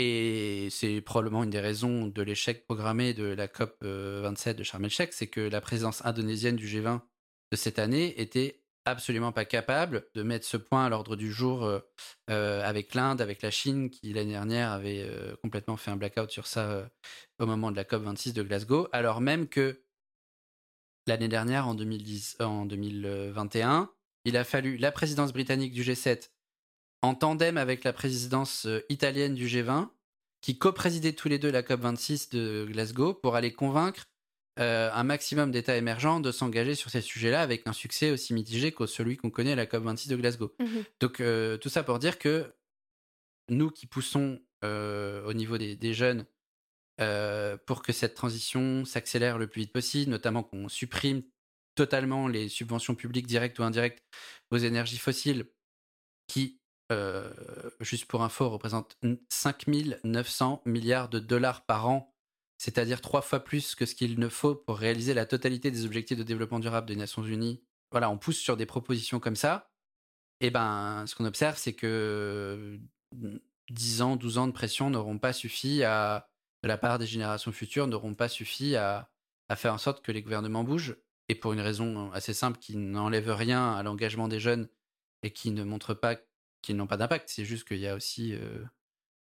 Et c'est probablement une des raisons de l'échec programmé de la COP 27 de Sharm el-Sheikh, c'est que la présence indonésienne du G20 de cette année était absolument pas capable de mettre ce point à l'ordre du jour euh, avec l'Inde, avec la Chine, qui l'année dernière avait complètement fait un blackout sur ça au moment de la COP 26 de Glasgow, alors même que l'année dernière, en, 2010, en 2021, il a fallu la présidence britannique du G7 en tandem avec la présidence euh, italienne du G20, qui co-présidaient tous les deux la COP26 de Glasgow pour aller convaincre euh, un maximum d'États émergents de s'engager sur ces sujets-là avec un succès aussi mitigé que celui qu'on connaît à la COP26 de Glasgow. Mmh Donc euh, tout ça pour dire que nous qui poussons au niveau des jeunes euh, pour que cette transition s'accélère le plus vite possible, notamment qu'on supprime totalement les subventions publiques directes ou indirectes aux énergies fossiles qui, euh, juste pour info, représentent 5900 milliards de dollars par an, c'est-à-dire trois fois plus que ce qu'il ne faut pour réaliser la totalité des objectifs de développement durable des Nations Unies. Voilà, on pousse sur des propositions comme ça. Et ben, ce qu'on observe, c'est que 10 ans, 12 ans de pression n'auront pas suffi à de la part des générations futures n'auront pas suffi à, faire en sorte que les gouvernements bougent, et pour une raison assez simple qui n'enlève rien à l'engagement des jeunes et qui ne montrent pas qu'ils n'ont pas d'impact. C'est juste qu'il y a aussi,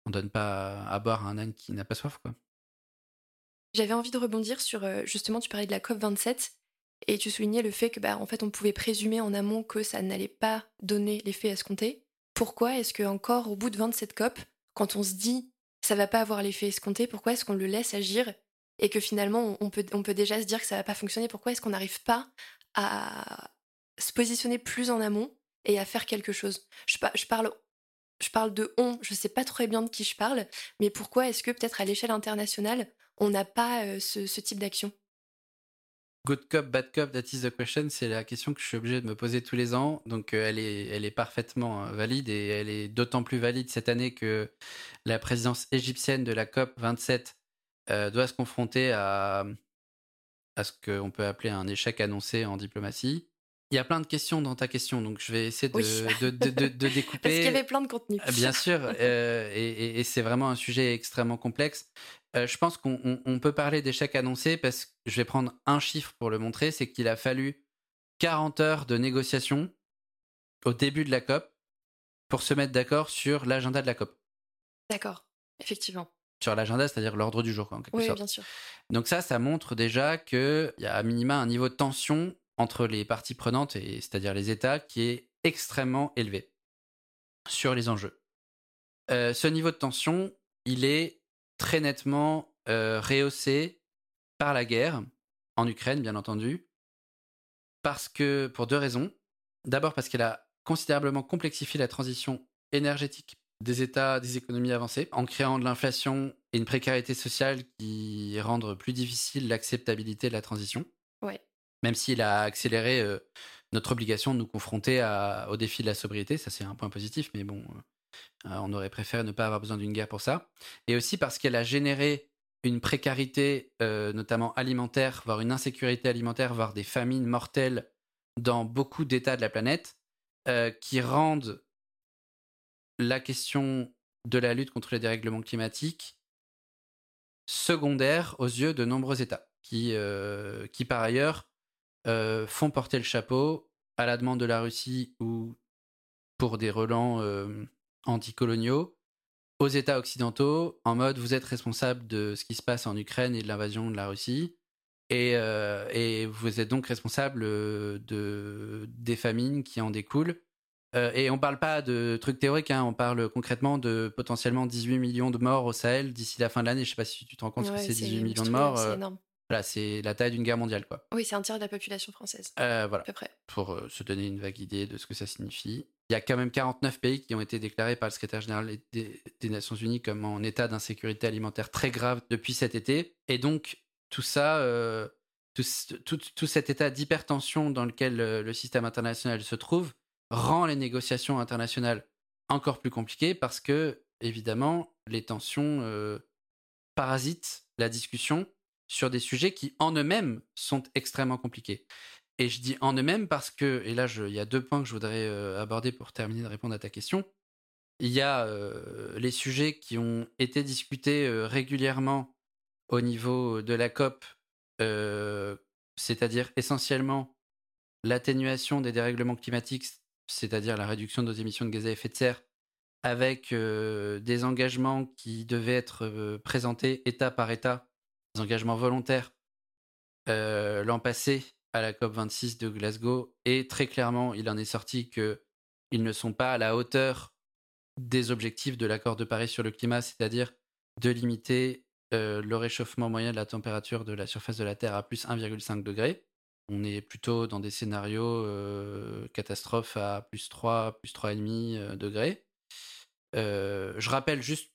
on donne pas à, boire à un âne qui n'a pas soif, quoi. J'avais envie de rebondir sur justement, tu parlais de la COP 27 et tu soulignais le fait que, bah, en fait, on pouvait présumer en amont que ça n'allait pas donner l'effet escompté. Pourquoi est-ce que encore au bout de 27 COP, quand on se dit ça va pas avoir l'effet escompté, pourquoi est-ce qu'on le laisse agir et que finalement on peut, on peut déjà se dire que ça va pas fonctionner? Pourquoi est-ce qu'on n'arrive pas à se positionner plus en amont et à faire quelque chose je, parle je parle de on, je sais pas très bien de qui je parle, mais pourquoi est-ce que peut-être à l'échelle internationale on n'a pas euh, ce, type d'action? Good cop, bad cop, that is the question. C'est la question que je suis obligé de me poser tous les ans. Donc, euh, elle, est, elle est parfaitement euh, valide et elle est d'autant plus valide cette année que la présidence égyptienne de la COP 27 euh, doit se confronter à, à ce qu'on peut appeler un échec annoncé en diplomatie. Il y a plein de questions dans ta question, donc je vais essayer de, de, de, de, découper. Parce qu'il y avait plein de contenu. Bien sûr, et, et c'est vraiment un sujet extrêmement complexe. Euh, je pense qu'on peut parler d'échec annoncé parce que je vais prendre un chiffre pour le montrer, c'est qu'il a fallu 40 heures de négociation au début de la COP pour se mettre d'accord sur l'agenda de la COP. D'accord, effectivement. Sur l'agenda, c'est-à-dire l'ordre du jour, en quelque oui, sorte. bien sûr. Donc ça, ça montre déjà qu'il y a à minima un niveau de tension entre les parties prenantes, c'est-à-dire les États, qui est extrêmement élevé sur les enjeux. Euh, ce niveau de tension, il est très nettement euh, rehaussé par la guerre en Ukraine, bien entendu, parce que pour deux raisons. D'abord parce qu'elle a considérablement complexifié la transition énergétique des États, des économies avancées, en créant de l'inflation et une précarité sociale qui rendent plus difficile l'acceptabilité de la transition. Ouais. Même s'il a accéléré euh, notre obligation de nous confronter au défi de la sobriété, ça c'est un point positif, mais bon, euh, euh, on aurait préféré ne pas avoir besoin d'une guerre pour ça. Et aussi parce qu'elle a généré une précarité, notamment alimentaire, voire une insécurité alimentaire, voire des famines mortelles dans beaucoup d'États de la planète, qui rendent la question de la lutte contre les dérèglements climatiques secondaire aux yeux de nombreux États, qui, qui par ailleurs font porter le chapeau à la demande de la Russie ou pour des relents anticoloniaux aux États occidentaux en mode vous êtes responsable de ce qui se passe en Ukraine et de l'invasion de la Russie et, euh, et, vous êtes donc responsable de, des famines qui en découlent. Euh, et on parle pas de trucs théoriques, hein, on parle concrètement de potentiellement 18 millions de morts au Sahel d'ici la fin de l'année. Je sais pas si tu te rends compte que c'est 18 millions de morts. C'est euh, énorme. Voilà, c'est la taille d'une guerre mondiale, quoi. Oui, c'est un tiers de la population française. voilà. À peu près. Pour se donner une vague idée de ce que ça signifie il y a quand même 49 pays qui ont été déclarés par le secrétaire général des, Nations Unies comme en état d'insécurité alimentaire très grave depuis cet été. Et donc, tout ça, euh, tout, cet état d'hypertension dans lequel euh, le, système international se trouve, rend les négociations internationales encore plus compliquées parce que, évidemment, les tensions euh, parasitent la discussion sur des sujets qui, en eux-mêmes, sont extrêmement compliqués. Et je dis en eux-mêmes parce que, et là, il y a deux points que je voudrais euh, aborder pour terminer de répondre à ta question. Il y a euh, les sujets qui ont été discutés euh, régulièrement au niveau de la COP, c'est-à-dire essentiellement l'atténuation des dérèglements climatiques, c'est-à-dire la réduction de nos émissions de gaz à effet de serre, avec des engagements qui devaient être présentés État par État, des engagements volontaires l'an passé à la COP26 de Glasgow et très clairement, il en est sorti que ils ne sont pas à la hauteur des objectifs de l'accord de Paris sur le climat, c'est-à-dire de limiter euh, le réchauffement moyen de la température de la surface de la Terre à plus 1,5 degré. On est plutôt dans des scénarios euh, catastrophes à plus 3, plus 3,5 euh, degrés. je rappelle juste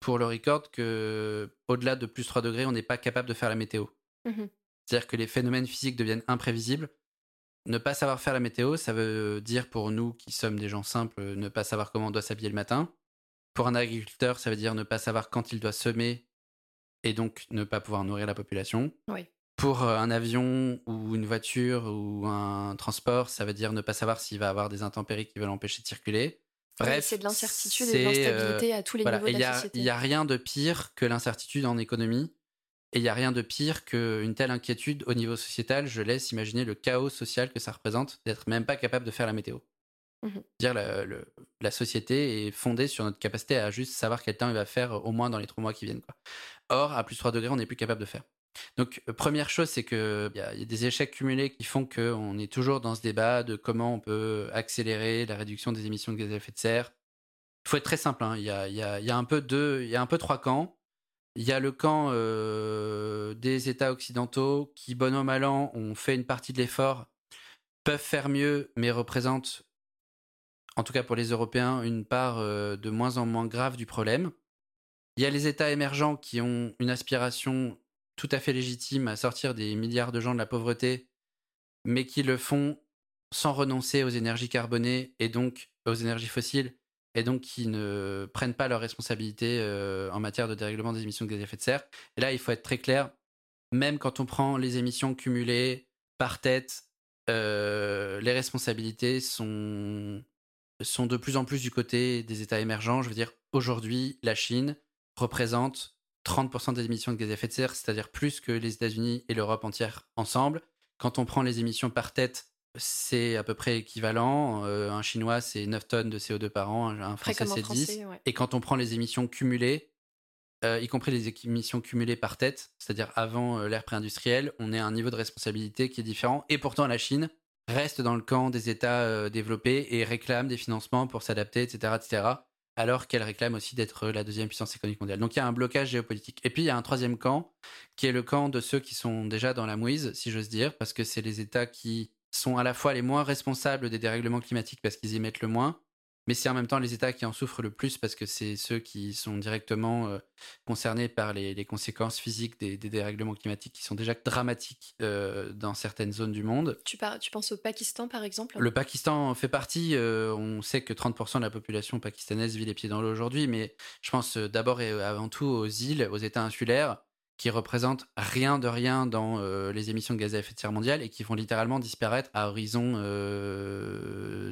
pour le record que au-delà de plus 3 degrés, on n'est pas capable de faire la météo. Mmh c'est-à-dire que les phénomènes physiques deviennent imprévisibles. Ne pas savoir faire la météo, ça veut dire pour nous qui sommes des gens simples, ne pas savoir comment on doit s'habiller le matin. Pour un agriculteur, ça veut dire ne pas savoir quand il doit semer et donc ne pas pouvoir nourrir la population. Pour euh, un avion ou une voiture ou un transport, ça veut dire ne pas savoir s'il va avoir des intempéries qui veulent l'empêcher de circuler. Bref, c'est de l'incertitude et de l'instabilité à tous les niveaux de la société. Il n'y a rien de pire que l'incertitude en économie. Et il n'y a rien de pire qu'une telle inquiétude au niveau sociétal. Je laisse imaginer le chaos social que ça représente d'être même pas capable de faire la météo. Mmh dire la, la, société est fondée sur notre capacité à juste savoir quel temps il va faire au moins dans les trois mois qui viennent. Quoi. Or, à plus 3 degrés, on n'est plus capable de faire. Donc, euh, première chose, c'est qu'il y, a des échecs cumulés qui font qu'on est toujours dans ce débat de comment on peut accélérer la réduction des émissions de gaz à effet de serre. Il faut être très simple. Hein. Il, y a, un peu y a un peu trois camps. Il y a le camp euh, des États occidentaux qui, bon an mal an, ont fait une partie de l'effort, peuvent faire mieux, mais représentent, en tout cas pour les Européens, une part euh, de moins en moins grave du problème. Il y a les États émergents qui ont une aspiration tout à fait légitime à sortir des milliards de gens de la pauvreté, mais qui le font sans renoncer aux énergies carbonées et donc aux énergies fossiles, et donc qui ne prennent pas leurs responsabilités euh, en matière de dérèglement des émissions de gaz à effet de serre. Et là, il faut être très clair, même quand on prend les émissions cumulées par tête, euh, les responsabilités sont, sont de plus en plus du côté des États émergents. Je veux dire, aujourd'hui, la Chine représente 30% des émissions de gaz à effet de serre, c'est-à-dire plus que les États-Unis et l'Europe entière ensemble. Quand on prend les émissions par tête, c'est à peu près équivalent. Euh, un Chinois, c'est 9 tonnes de CO2 par an, un Français, c'est 10. Et quand on prend les émissions cumulées, euh, y compris les émissions cumulées par tête, c'est-à-dire avant euh, l'ère pré-industrielle, on est à un niveau de responsabilité qui est différent. Et pourtant, la Chine reste dans le camp des États développés et réclame des financements pour s'adapter, etc., etc alors qu'elle réclame aussi d'être la deuxième puissance économique mondiale. Donc il y a un blocage géopolitique. Et puis il y a un troisième camp, qui est le camp de ceux qui sont déjà dans la mouise, si j'ose dire, parce que c'est les États qui sont à la fois les moins responsables des dérèglements climatiques parce qu'ils émettent le moins, mais c'est en même temps les États qui en souffrent le plus parce que c'est ceux qui sont directement euh, concernés par les, conséquences physiques des, dérèglements climatiques qui sont déjà dramatiques euh, dans certaines zones du monde. Tu, tu, penses au Pakistan par exemple? Le Pakistan fait partie, euh, on sait que 30% de la population pakistanaise vit les pieds dans l'eau aujourd'hui, mais je pense d'abord et avant tout aux îles, aux États insulaires qui représentent rien de rien dans les émissions de gaz à effet de serre mondiales et qui vont littéralement disparaître à horizon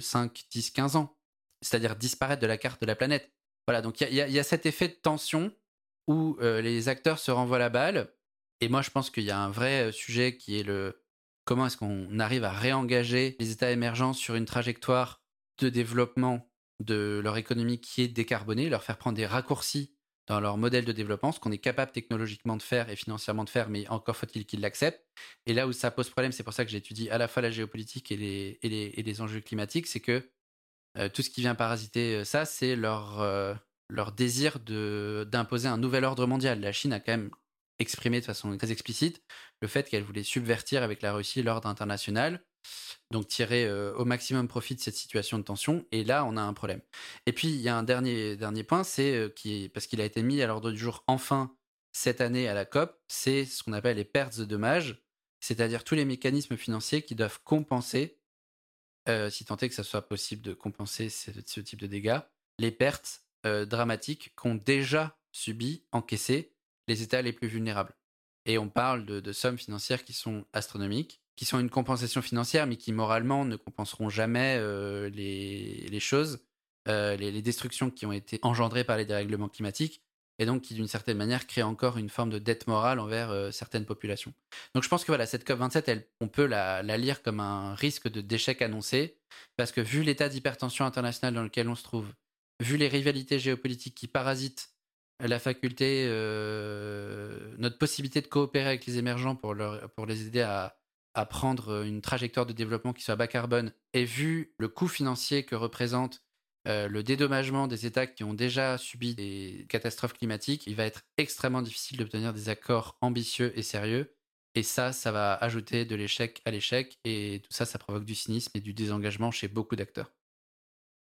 5, 10, 15 ans c'est-à-dire disparaître de la carte de la planète. Voilà, donc il y, a cet effet de tension où euh, les acteurs se renvoient la balle. Et moi, je pense qu'il y a un vrai euh, sujet qui est le comment est-ce qu'on arrive à réengager les États émergents sur une trajectoire de développement de leur économie qui est décarbonée, leur faire prendre des raccourcis dans leur modèle de développement, ce qu'on est capable technologiquement de faire et financièrement de faire, mais encore faut-il qu'ils l'acceptent. Et là où ça pose problème, c'est pour ça que j'étudie à la fois la géopolitique et les, et les, et les enjeux climatiques, c'est que euh, tout ce qui vient parasiter euh, ça, c'est leur, euh, leur désir d'imposer un nouvel ordre mondial. La Chine a quand même exprimé de façon très explicite le fait qu'elle voulait subvertir avec la Russie l'ordre international, donc tirer au maximum profit de cette situation de tension. Et là, on a un problème. Et puis, il y a un dernier, dernier point, c'est qui parce qu'il a été mis à l'ordre du jour enfin cette année à la COP, c'est ce qu'on appelle les pertes de dommages, c'est-à-dire tous les mécanismes financiers qui doivent compenser euh, si tant est que ça soit possible de compenser ce, type de dégâts, les pertes euh, dramatiques qu'ont déjà subi, encaissées les États les plus vulnérables. Et on parle de, sommes financières qui sont astronomiques, qui sont une compensation financière, mais qui moralement ne compenseront jamais euh, les, choses, les, destructions qui ont été engendrées par les dérèglements climatiques et donc qui d'une certaine manière crée encore une forme de dette morale envers euh, certaines populations. Donc je pense que voilà, cette COP27, elle, on peut la, lire comme un risque de d'échec annoncé, parce que vu l'état d'hypertension internationale dans lequel on se trouve, vu les rivalités géopolitiques qui parasitent la faculté, euh, notre possibilité de coopérer avec les émergents pour, les aider à prendre une trajectoire de développement qui soit bas carbone, et vu le coût financier que représente euh, le dédommagement des États qui ont déjà subi des catastrophes climatiques, il va être extrêmement difficile d'obtenir des accords ambitieux et sérieux. Et ça, ça va ajouter de l'échec à l'échec. Et tout ça, ça provoque du cynisme et du désengagement chez beaucoup d'acteurs.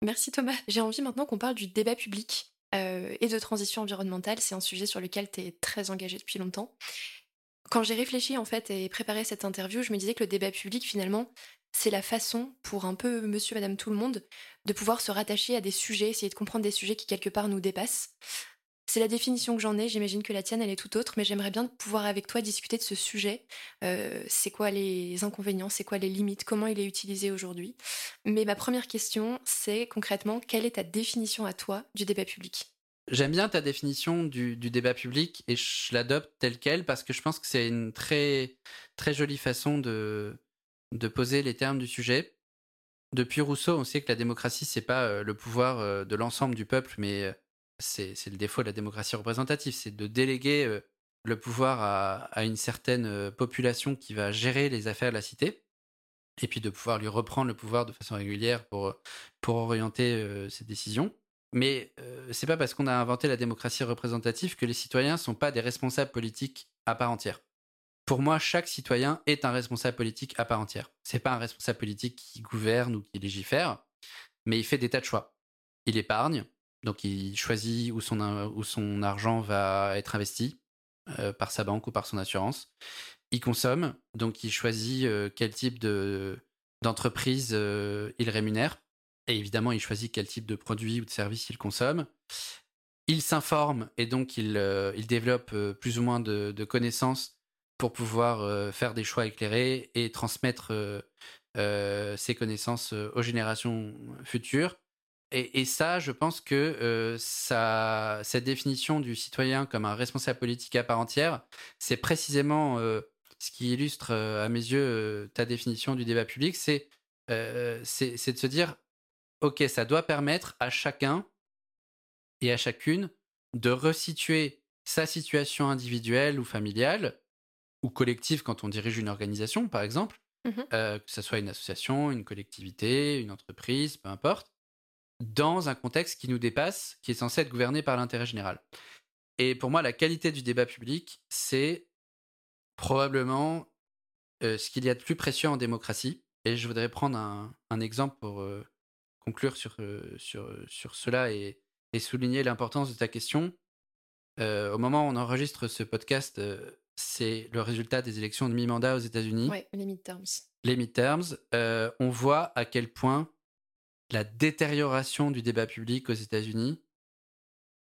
Merci Thomas. J'ai envie maintenant qu'on parle du débat public euh, et de transition environnementale. C'est un sujet sur lequel tu es très engagé depuis longtemps. Quand j'ai réfléchi en fait et préparé cette interview, je me disais que le débat public finalement, c'est la façon pour un peu monsieur, madame, tout le monde de pouvoir se rattacher à des sujets, essayer de comprendre des sujets qui quelque part nous dépassent. C'est la définition que j'en ai, j'imagine que la tienne elle est tout autre, mais j'aimerais bien pouvoir avec toi discuter de ce sujet. Euh, c'est quoi les inconvénients, c'est quoi les limites, comment il est utilisé aujourd'hui? Mais ma première question, c'est concrètement, quelle est ta définition à toi du débat public? J'aime bien ta définition du, du, débat public et je l'adopte telle qu'elle parce que je pense que c'est une très, très jolie façon de, de poser les termes du sujet. depuis Rousseau, on sait que la démocratie, c'est pas le pouvoir de l'ensemble du peuple, mais c'est le défaut de la démocratie représentative, c'est de déléguer le pouvoir à, une certaine population qui va gérer les affaires de la cité, et puis de pouvoir lui reprendre le pouvoir de façon régulière pour, orienter ses décisions. Mais ce c'est pas parce qu'on a inventé la démocratie représentative que les citoyens sont pas des responsables politiques à part entière. Pour moi, chaque citoyen est un responsable politique à part entière. C'est pas un responsable politique qui gouverne ou qui légifère, mais il fait des tas de choix. Il épargne, donc il choisit où son, où son argent va être investi euh, par sa banque ou par son assurance. Il consomme, donc il choisit euh, quel type de, d'entreprise euh, il rémunère. Et évidemment, il choisit quel type de produit ou de service il consomme. Il s'informe et donc il, il développe plus ou moins de, de connaissances pour pouvoir faire des choix éclairés et transmettre ses connaissances aux générations futures. Et, ça, je pense que ça, cette définition du citoyen comme un responsable politique à part entière, c'est précisément ce qui illustre à mes yeux ta définition du débat public, c'est de se dire, OK, ça doit permettre à chacun et à chacune de resituer sa situation individuelle ou familiale ou collective quand on dirige une organisation, par exemple, mmh que ce soit une association, une collectivité, une entreprise, peu importe, dans un contexte qui nous dépasse, qui est censé être gouverné par l'intérêt général. Et pour moi, la qualité du débat public, c'est probablement euh, ce qu'il y a de plus précieux en démocratie. Et je voudrais prendre un, exemple pour euh, conclure sur, euh, sur, sur cela et, souligner l'importance de ta question. au moment où on enregistre ce podcast, c'est le résultat des élections de mi-mandat aux États-Unis. Oui, les midterms. Les midterms. on voit à quel point la détérioration du débat public aux États-Unis,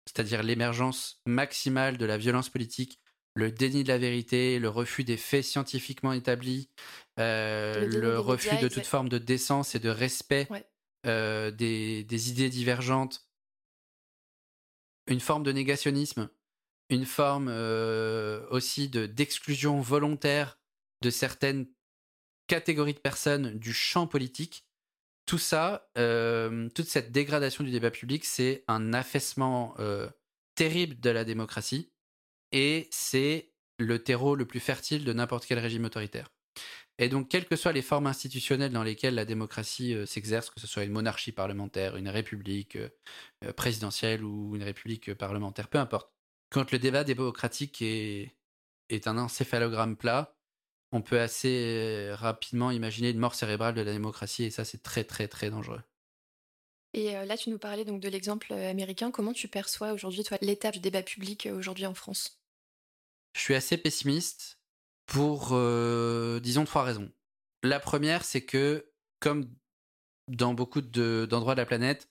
c'est-à-dire l'émergence maximale de la violence politique, le déni de la vérité, le refus des faits scientifiquement établis, euh, le, refus de toute forme de décence et de respect euh, des, idées divergentes, une forme de négationnisme, une forme euh, aussi de d'exclusion volontaire de certaines catégories de personnes du champ politique tout ça, euh, toute cette dégradation du débat public, c'est un affaissement euh, terrible de la démocratie et c'est le terreau le plus fertile de n'importe quel régime autoritaire. Et donc, quelles que soient les formes institutionnelles dans lesquelles la démocratie s'exerce, que ce soit une monarchie parlementaire, une république présidentielle ou une république parlementaire, peu importe, quand le débat démocratique est, est un encéphalogramme plat, on peut assez euh, rapidement imaginer une mort cérébrale de la démocratie et ça c'est très très très dangereux. Et euh, là, tu nous parlais donc de l'exemple euh, américain. Comment tu perçois aujourd'hui, toi, l'état du débat public aujourd'hui en France? Je suis assez pessimiste pour, disons, trois raisons. La première, c'est que, comme dans beaucoup d'endroits de, la planète,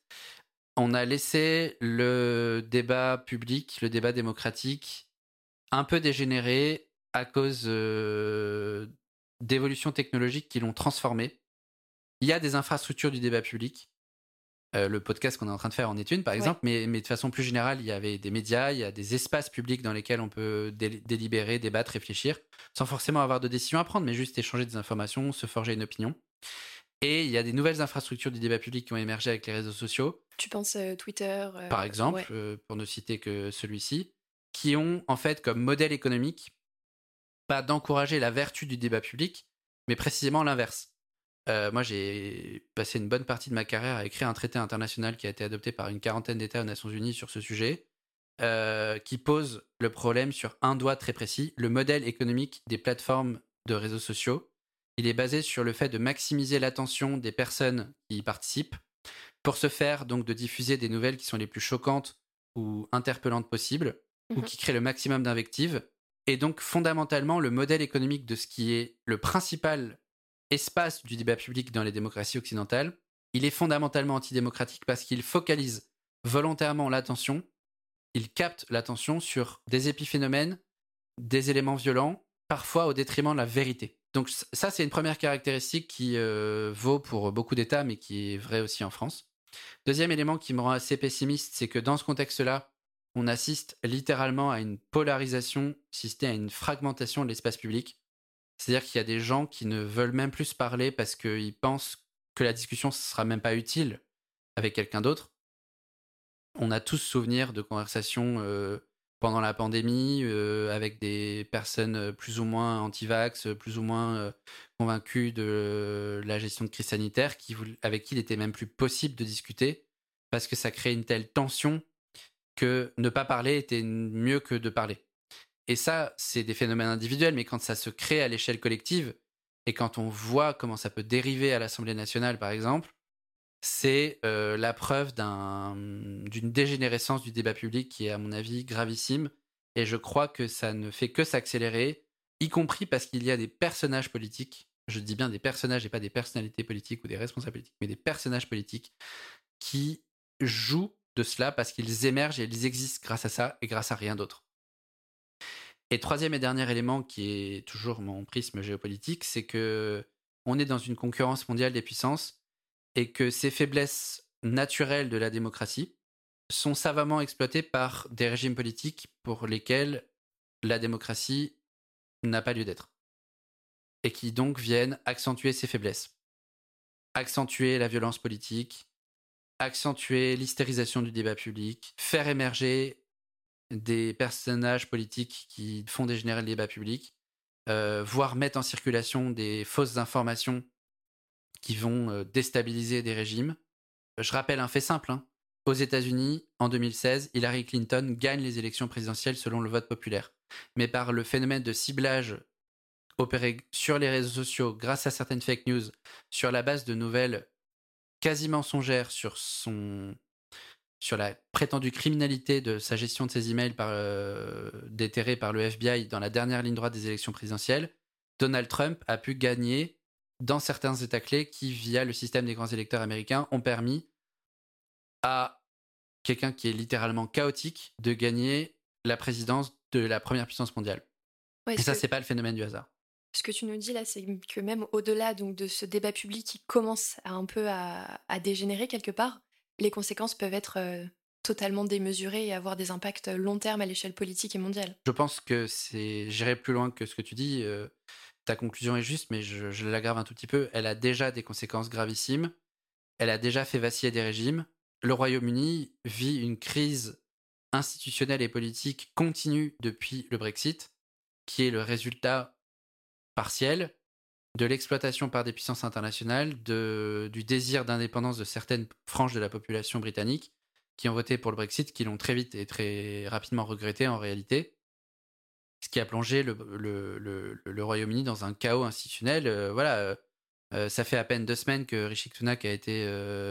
on a laissé le débat public, le débat démocratique, un peu dégénérer à cause d'évolutions technologiques qui l'ont transformé. Il y a des infrastructures du débat public. le podcast qu'on est en train de faire en est une, par exemple, mais, mais, de façon plus générale, il y avait des médias, il y a des espaces publics dans lesquels on peut délibérer, débattre, réfléchir, sans forcément avoir de décision à prendre, mais juste échanger des informations, se forger une opinion. Et il y a des nouvelles infrastructures du débat public qui ont émergé avec les réseaux sociaux. Tu penses Twitter Par exemple, pour ne citer que celui-ci, qui ont en fait comme modèle économique pas d'encourager la vertu du débat public, mais précisément l'inverse. Euh, moi, j'ai passé une bonne partie de ma carrière à écrire un traité international qui a été adopté par une quarantaine d'États aux Nations Unies sur ce sujet, euh, qui pose le problème sur un doigt très précis, le modèle économique des plateformes de réseaux sociaux. Il est basé sur le fait de maximiser l'attention des personnes qui y participent, pour se faire donc de diffuser des nouvelles qui sont les plus choquantes ou interpellantes possibles, ou mhm. qui créent le maximum d'invectives, et donc, fondamentalement, le modèle économique de ce qui est le principal espace du débat public dans les démocraties occidentales, il est fondamentalement antidémocratique parce qu'il focalise volontairement l'attention, il capte l'attention sur des épiphénomènes, des éléments violents, parfois au détriment de la vérité. Donc ça, c'est une première caractéristique qui euh, vaut pour beaucoup d'États, mais qui est vrai aussi en France. Deuxième élément qui me rend assez pessimiste, c'est que dans ce contexte-là, on assiste littéralement à une polarisation, si à une fragmentation de l'espace public. C'est-à-dire qu'il y a des gens qui ne veulent même plus parler parce qu'ils pensent que la discussion ne sera même pas utile avec quelqu'un d'autre. On a tous souvenir de conversations euh, pendant la pandémie euh, avec des personnes plus ou moins anti-vax, plus ou moins convaincues de la gestion de crise sanitaire, avec qui il était même plus possible de discuter parce que ça crée une telle tension que ne pas parler était mieux que de parler. Et ça, c'est des phénomènes individuels, mais quand ça se crée à l'échelle collective, et quand on voit comment ça peut dériver à l'Assemblée nationale, par exemple, c'est euh, la preuve d'une dégénérescence du débat public qui est, à mon avis, gravissime. Et je crois que ça ne fait que s'accélérer, y compris parce qu'il y a des personnages politiques, je dis bien des personnages et pas des personnalités politiques ou des responsables politiques, mais des personnages politiques qui jouent de cela parce qu'ils émergent et ils existent grâce à ça et grâce à rien d'autre. Et troisième et dernier élément qui est toujours mon prisme géopolitique, c'est que on est dans une concurrence mondiale des puissances et que ces faiblesses naturelles de la démocratie sont savamment exploitées par des régimes politiques pour lesquels la démocratie n'a pas lieu d'être. Et qui donc viennent accentuer ces faiblesses. Accentuer la violence politique, accentuer l'hystérisation du débat public, faire émerger des personnages politiques qui font dégénérer le débat public, euh, voire mettre en circulation des fausses informations qui vont euh, déstabiliser des régimes. Je rappelle un fait simple. Hein. Aux États-Unis, en 2016, Hillary Clinton gagne les élections présidentielles selon le vote populaire. Mais par le phénomène de ciblage opéré sur les réseaux sociaux grâce à certaines fake news, sur la base de nouvelles quasi mensongères sur son sur la prétendue criminalité de sa gestion de ses emails par, euh, déterrés par le FBI dans la dernière ligne droite des élections présidentielles, Donald Trump a pu gagner dans certains États clés qui, via le système des grands électeurs américains, ont permis à quelqu'un qui est littéralement chaotique de gagner la présidence de la première puissance mondiale. Et ça, c'est pas le phénomène du hasard. Ce que tu nous dis là, c'est que même au-delà donc de ce débat public qui commence à un peu à dégénérer quelque part, les conséquences peuvent être euh, totalement démesurées et avoir des impacts long terme à l'échelle politique et mondiale. Je pense que c'est. J'irai plus loin que ce que tu dis. Euh, ta conclusion est juste, mais je, l'aggrave un tout petit peu. Elle a déjà des conséquences gravissimes. Elle a déjà fait vaciller des régimes. Le Royaume-Uni vit une crise institutionnelle et politique continue depuis le Brexit, qui est le résultat partiel de l'exploitation par des puissances internationales, du désir d'indépendance de certaines franges de la population britannique qui ont voté pour le Brexit, qui l'ont très vite et très rapidement regretté en réalité, ce qui a plongé le, le, le, Royaume-Uni dans un chaos institutionnel. Euh, voilà, euh, euh, ça fait à peine deux semaines que Rishi Sunak a été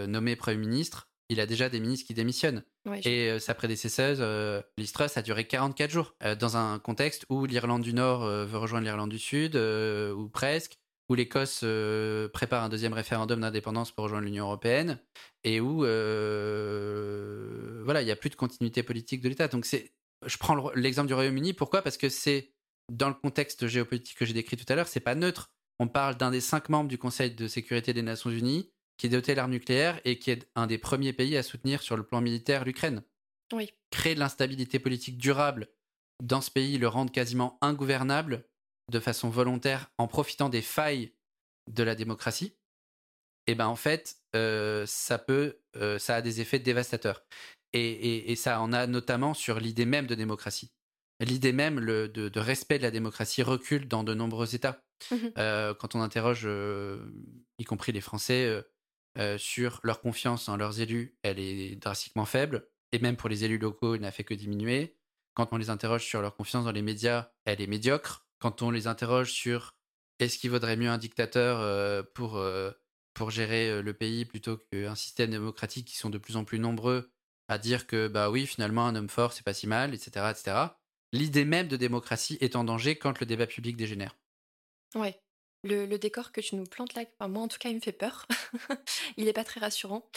nommé Premier ministre. Il a déjà des ministres qui démissionnent. et sa prédécesseuse, Liz Truss, a duré 44 jours, dans un contexte où l'Irlande du Nord veut rejoindre l'Irlande du Sud, ou presque, où l'Écosse euh, prépare un deuxième référendum d'indépendance pour rejoindre l'Union européenne et où euh, voilà, il n'y a plus de continuité politique de l'État. Donc c'est, je prends l'exemple du Royaume-Uni. Pourquoi? Parce que c'est dans le contexte géopolitique que j'ai décrit tout à l'heure, c'est pas neutre. On parle d'un des cinq membres du Conseil de sécurité des Nations Unies qui est doté l'arme nucléaire et qui est un des premiers pays à soutenir sur le plan militaire l'Ukraine. Oui. Créer de l'instabilité politique durable dans ce pays, le rendre quasiment ingouvernable, de façon volontaire en profitant des failles de la démocratie, et eh ben en fait, euh, ça peut, euh, ça a des effets dévastateurs. Et, ça en a notamment sur l'idée même de démocratie. L'idée même le, de, respect de la démocratie recule dans de nombreux États. Mmh euh, quand on interroge, y compris les Français, sur leur confiance en leurs élus, elle est drastiquement faible. Et même pour les élus locaux, elle n'a fait que diminuer. Quand on les interroge sur leur confiance dans les médias, elle est médiocre quand on les interroge sur est-ce qu'il vaudrait mieux un dictateur euh, pour, euh, pour gérer euh, le pays plutôt qu'un système démocratique qui sont de plus en plus nombreux à dire que bah oui finalement un homme fort c'est pas si mal etc etc l'idée même de démocratie est en danger quand le débat public dégénère ouais le, décor que tu nous plantes là, moi en tout cas, il me fait peur. il n'est pas très rassurant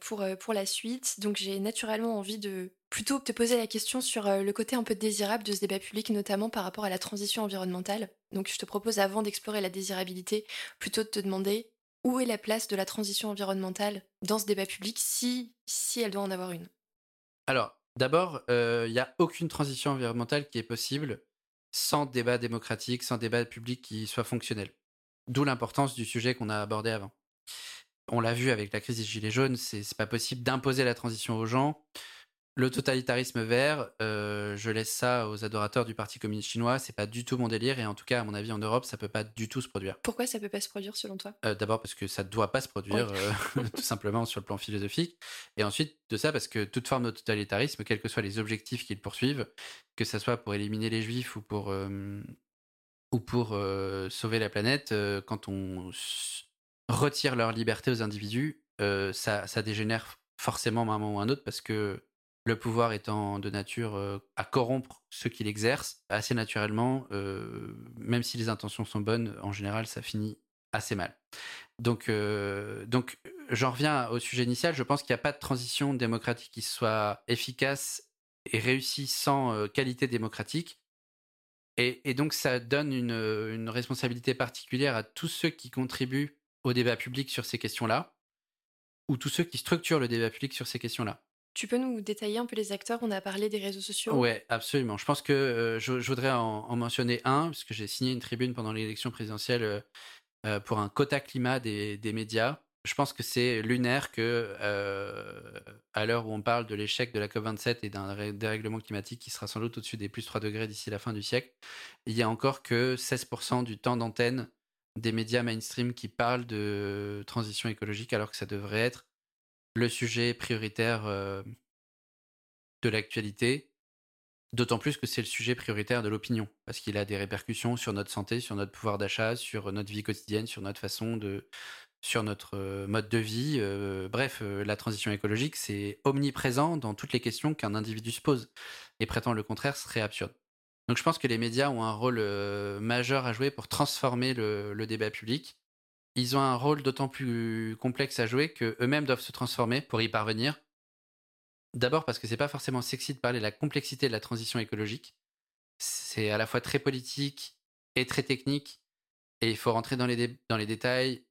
pour, pour la suite. Donc j'ai naturellement envie de plutôt te poser la question sur le côté un peu désirable de ce débat public, notamment par rapport à la transition environnementale. Donc je te propose, avant d'explorer la désirabilité, plutôt de te demander où est la place de la transition environnementale dans ce débat public, si, elle doit en avoir une? Alors, d'abord, il n'y a aucune transition environnementale qui est possible sans débat démocratique, sans débat public qui soit fonctionnel. D'où l'importance du sujet qu'on a abordé avant. on l'a vu avec la crise des Gilets jaunes, c'est pas possible d'imposer la transition aux gens. Le totalitarisme vert, euh, je laisse ça aux adorateurs du Parti communiste chinois. C'est pas du tout mon délire et en tout cas, à mon avis, en Europe, ça peut pas du tout se produire. Pourquoi ça peut pas se produire selon toi? Euh, D'abord parce que ça ne doit pas se produire, euh, tout simplement sur le plan philosophique. Et ensuite de ça parce que toute forme de totalitarisme, quels que soient les objectifs qu'ils poursuivent, que ce soit pour éliminer les juifs ou pour ou pour sauver la planète, quand on retire leur liberté aux individus, ça, ça dégénère forcément à un moment ou à un autre parce que le pouvoir étant de nature euh, à corrompre ceux qui l'exercent, assez naturellement, euh, même si les intentions sont bonnes, en général, ça finit assez mal. Donc, euh, j'en reviens au sujet initial. Je pense qu'il n'y a pas de transition démocratique qui soit efficace et réussie sans qualité démocratique. Et, donc, ça donne une, une responsabilité particulière à tous ceux qui contribuent au débat public sur ces questions-là, ou tous ceux qui structurent le débat public sur ces questions-là. Tu peux nous détailler un peu les acteurs? On a parlé des réseaux sociaux. Ouais, absolument. Je pense que euh, je, voudrais en, mentionner un, parce que j'ai signé une tribune pendant l'élection présidentielle euh, euh, pour un quota climat des, médias. Je pense que c'est lunaire que, à l'heure où on parle de l'échec de la COP27 et d'un dérèglement climatique qui sera sans doute au-dessus des plus 3 degrés d'ici la fin du siècle, il y a encore que 16% du temps d'antenne des médias mainstream qui parlent de transition écologique, alors que ça devrait être le sujet prioritaire euh, de l'actualité, d'autant plus que c'est le sujet prioritaire de l'opinion, parce qu'il a des répercussions sur notre santé, sur notre pouvoir d'achat, sur notre vie quotidienne, sur notre façon de sur notre euh, mode de vie. Euh, bref, la transition écologique, c'est omniprésent dans toutes les questions qu'un individu se pose. Et prétendre le contraire serait absurde. Donc je pense que les médias ont un rôle majeur à jouer pour transformer le débat public ils ont un rôle d'autant plus complexe à jouer que eux-mêmes doivent se transformer pour y parvenir. D'abord parce que c'est pas forcément sexy de parler de la complexité de la transition écologique. C'est à la fois très politique et très technique et il faut rentrer dans les, dans les détails,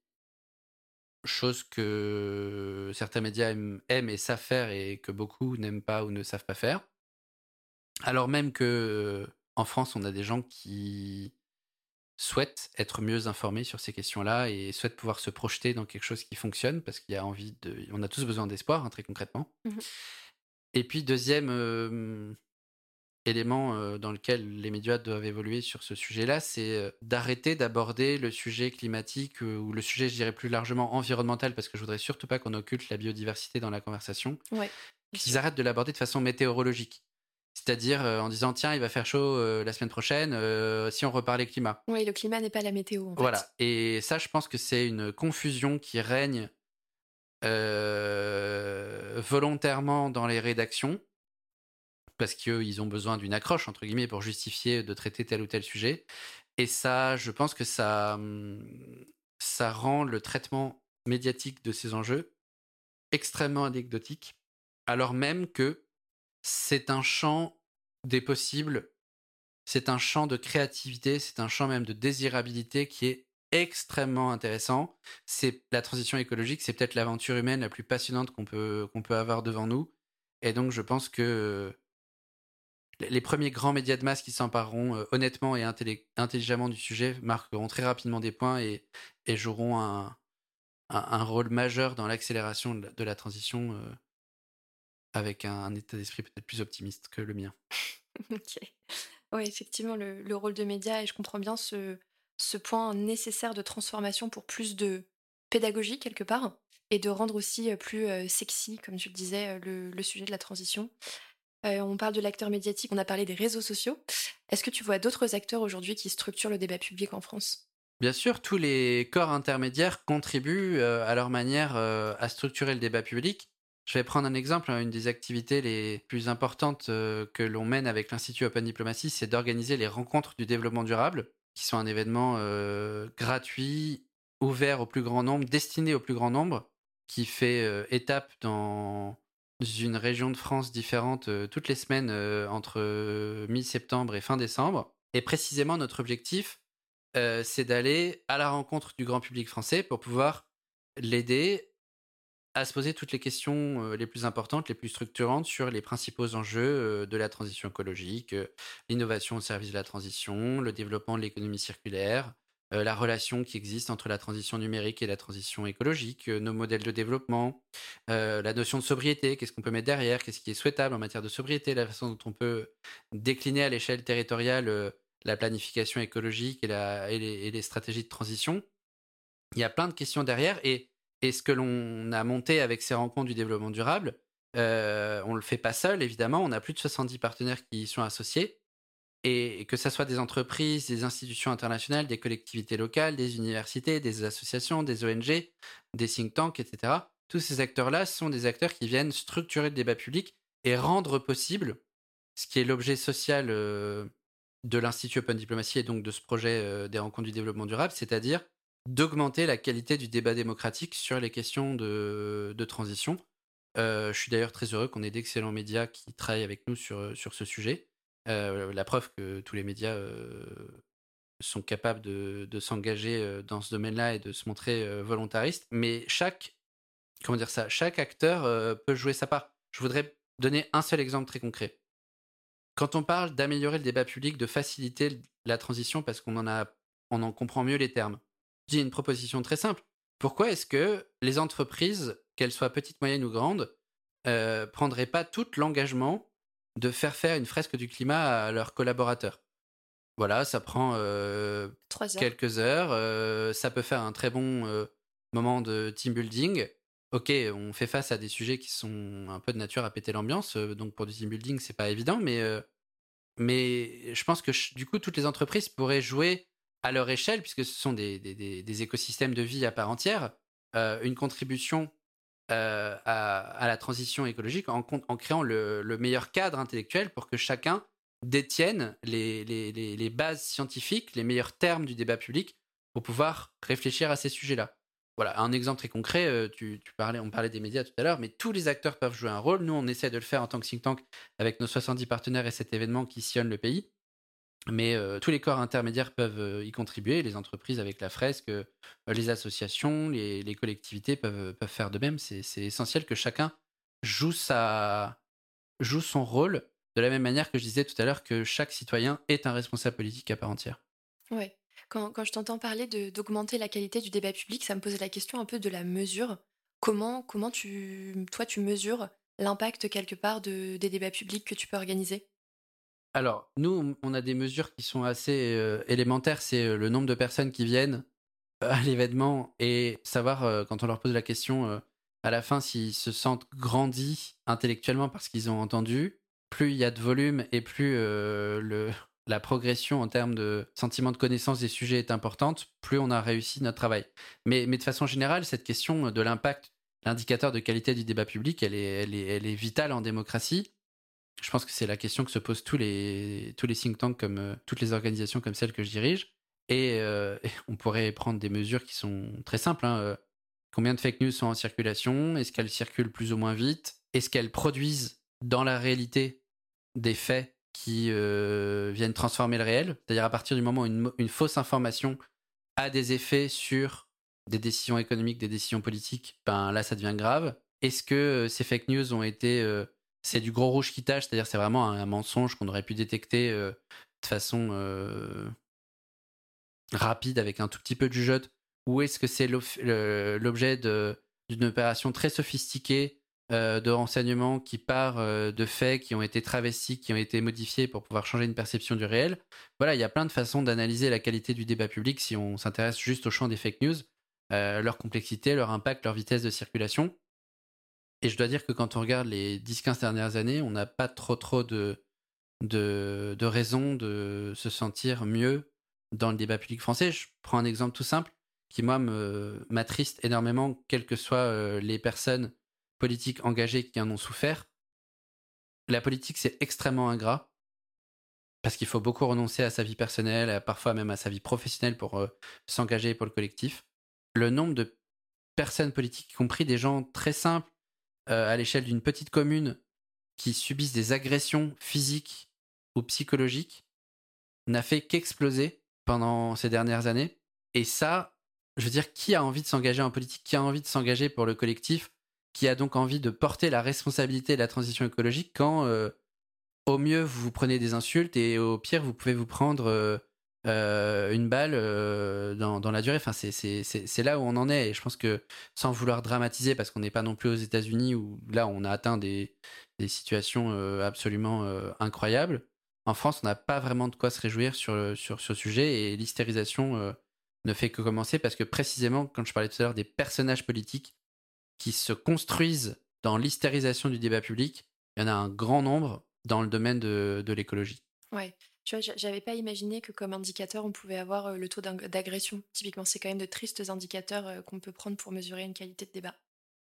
chose que certains médias aiment, aiment, et savent faire et que beaucoup n'aiment pas ou ne savent pas faire. Alors même que en France, on a des gens qui souhaite être mieux informé sur ces questions-là et souhaite pouvoir se projeter dans quelque chose qui fonctionne parce qu'il y a envie de. On a tous besoin d'espoir, hein, très concrètement. Mmh et puis, deuxième élément dans lequel les médias doivent évoluer sur ce sujet-là, c'est d'arrêter d'aborder le sujet climatique ou le sujet, je dirais plus largement environnemental, parce que je voudrais surtout pas qu'on occulte la biodiversité dans la conversation. Ouais, qu'ils arrêtent de l'aborder de façon météorologique. C'est-à-dire euh, en disant tiens, il va faire chaud euh, la semaine prochaine euh, si on reparle climat. Oui, le climat n'est pas la météo. En voilà. Et ça, je pense que c'est une confusion qui règne volontairement dans les rédactions parce qu'ils ont besoin d'une accroche entre guillemets pour justifier de traiter tel ou tel sujet. Et ça, je pense que ça, hum, ça rend le traitement médiatique de ces enjeux extrêmement anecdotique, alors même que c'est un champ des possibles, c'est un champ de créativité, c'est un champ même de désirabilité qui est extrêmement intéressant. C'est la transition écologique, c'est peut-être l'aventure humaine la plus passionnante qu'on peut, avoir devant nous. Et donc je pense que les premiers grands médias de masse qui s'empareront euh, honnêtement et intelligemment du sujet marqueront très rapidement des points et, joueront un, rôle majeur dans l'accélération de, la transition euh, avec un, état d'esprit peut-être plus optimiste que le mien. ok. Oui, effectivement, le, rôle de média, et je comprends bien ce, ce point nécessaire de transformation pour plus de pédagogie quelque part, et de rendre aussi euh, plus euh, sexy, comme tu le disais, euh, le, sujet de la transition. on parle de l'acteur médiatique, on a parlé des réseaux sociaux. Est-ce que tu vois d'autres acteurs aujourd'hui qui structurent le débat public en France? Bien sûr, tous les corps intermédiaires contribuent à leur manière à structurer le débat public. Je vais prendre un exemple. Hein. Une des activités les plus importantes euh, que l'on mène avec l'Institut Open Diplomacy, c'est d'organiser les rencontres du développement durable, qui sont un événement euh, gratuit, ouvert au plus grand nombre, destiné au plus grand nombre, qui fait euh, étape dans une région de France différente toutes les semaines entre mi-septembre et fin décembre. Et précisément, notre objectif, c'est d'aller à la rencontre du grand public français pour pouvoir l'aider à se poser toutes les questions euh, les plus importantes, les plus structurantes sur les principaux enjeux euh, de la transition écologique, euh, l'innovation au service de la transition, le développement de l'économie circulaire, la relation qui existe entre la transition numérique et la transition écologique, nos modèles de développement, la notion de sobriété, qu'est-ce qu'on peut mettre derrière, qu'est-ce qui est souhaitable en matière de sobriété, la façon dont on peut décliner à l'échelle territoriale la planification écologique et, les, stratégies de transition. Il y a plein de questions derrière et, ce que l'on a monté avec ces rencontres du développement durable, euh, on ne le fait pas seul, évidemment. On a plus de 70 partenaires qui y sont associés. Et, que ce soit des entreprises, des institutions internationales, des collectivités locales, des universités, des associations, des ONG, des think tanks, etc. Tous ces acteurs-là sont des acteurs qui viennent structurer le débat public et rendre possible ce qui est l'objet social euh, de l'Institut Open Diplomacy et donc de ce projet euh, des rencontres du développement durable, c'est-à-dire d'augmenter la qualité du débat démocratique sur les questions de, transition. Euh, je suis d'ailleurs très heureux qu'on ait d'excellents médias qui travaillent avec nous sur, sur ce sujet. Euh, la preuve que tous les médias sont capables de, de s'engager dans ce domaine-là et de se montrer volontaristes. Mais chaque, comment dire ça, chaque acteur peut jouer sa part. Je voudrais donner un seul exemple très concret. Quand on parle d'améliorer le débat public, de faciliter la transition parce qu'on en a, on en comprend mieux les termes, j'ai une proposition très simple. Pourquoi est-ce que les entreprises, qu'elles soient petites, moyennes ou grandes, euh, prendraient pas tout l'engagement de faire faire une fresque du climat à leurs collaborateurs? Voilà, ça prend euh, quelques heures, euh, ça peut faire un très bon euh, moment de team building. Ok, on fait face à des sujets qui sont un peu de nature à péter l'ambiance, donc pour du team building, c'est pas évident, mais, mais je pense que du coup, toutes les entreprises pourraient jouer à leur échelle, puisque ce sont des, écosystèmes de vie à part entière, euh, une contribution à, la transition écologique en, créant le, meilleur cadre intellectuel pour que chacun détienne les bases scientifiques, les meilleurs termes du débat public pour pouvoir réfléchir à ces sujets-là. Voilà, un exemple très concret, euh, tu, parlais, on parlait des médias tout à l'heure, mais tous les acteurs peuvent jouer un rôle. Nous, on essaie de le faire en tant que think tank avec nos 70 partenaires et cet événement qui sillonne le pays. Mais euh, tous les corps intermédiaires peuvent euh, y contribuer, les entreprises avec la fresque, les associations, les, collectivités peuvent, peuvent, faire de même. C'est essentiel que chacun joue, sa, joue son rôle de la même manière que je disais tout à l'heure que chaque citoyen est un responsable politique à part entière. Ouais. Quand, je t'entends parler d'augmenter la qualité du débat public, ça me pose la question un peu de la mesure. Comment, comment tu, toi, tu mesures l'impact quelque part de, des débats publics que tu peux organiser? Alors, nous, on a des mesures qui sont assez euh, élémentaires. C'est euh, le nombre de personnes qui viennent euh, à l'événement et savoir, quand on leur pose la question à la fin, s'ils se sentent grandis intellectuellement parce qu'ils ont entendu. Plus il y a de volume et plus la progression en termes de sentiment de connaissance des sujets est importante, plus on a réussi notre travail. Mais, de façon générale, cette question de l'impact, l'indicateur de qualité du débat public, elle est vitale en démocratie. Je pense que c'est la question que se posent tous les, tous les think tanks, comme euh, toutes les organisations comme celle que je dirige. Et, euh, on pourrait prendre des mesures qui sont très simples. Hein, euh, combien de fake news sont en circulation? Est-ce qu'elles circulent plus ou moins vite? Est-ce qu'elles produisent dans la réalité des faits qui viennent transformer le réel? C'est-à-dire à partir du moment où une, fausse information a des effets sur des décisions économiques, des décisions politiques, ben là ça devient grave. Est-ce que ces fake news ont été c'est du gros rouge qui tâche, c'est-à-dire c'est vraiment un, mensonge qu'on aurait pu détecter de façon rapide avec un tout petit peu de jugeote, ou est-ce que c'est l'objet d'une opération très sophistiquée euh, de renseignements qui part euh, de faits qui ont été travestis, qui ont été modifiés pour pouvoir changer une perception du réel? Voilà, il y a plein de façons d'analyser la qualité du débat public si on s'intéresse juste au champ des fake news, euh, leur complexité, leur impact, leur vitesse de circulation. Et je dois dire que quand on regarde les 10-15 dernières années, on n'a pas trop trop de, de, de raisons de se sentir mieux dans le débat public français. Je prends un exemple tout simple qui, moi, m'attriste énormément, quelles que soient les personnes politiques engagés qui en ont souffert. La politique, c'est extrêmement ingrat parce qu'il faut beaucoup renoncer à sa vie personnelle, parfois même à sa vie professionnelle pour euh, s'engager pour le collectif. Le nombre de personnes politiques, y compris des gens très simples euh, à l'échelle d'une petite commune, qui subissent des agressions physiques ou psychologiques, n'a fait qu'exploser pendant ces dernières années. Et ça, je veux dire, qui a envie de s'engager en politique Qui a envie de s'engager pour le collectif qui a donc envie de porter la responsabilité de la transition écologique quand, euh, au mieux, vous vous prenez des insultes et au pire, vous pouvez vous prendre euh, une balle dans, dans, la durée. Enfin, c'est là où on en est. Et je pense que sans vouloir dramatiser, parce qu'on n'est pas non plus aux États-Unis où là on a atteint des, situations absolument incroyables. En France, on n'a pas vraiment de quoi se réjouir sur ce sujet et l'hystérisation ne fait que commencer parce que précisément, quand je parlais tout à l'heure des personnages politiques qui se construisent dans l'hystérisation du débat public, il y en a un grand nombre dans le domaine de, de l'écologie. Ouais. Tu vois, j'avais pas imaginé que comme indicateur, on pouvait avoir euh, le taux d'agression. Typiquement, c'est quand même de tristes indicateurs euh, qu'on peut prendre pour mesurer une qualité de débat.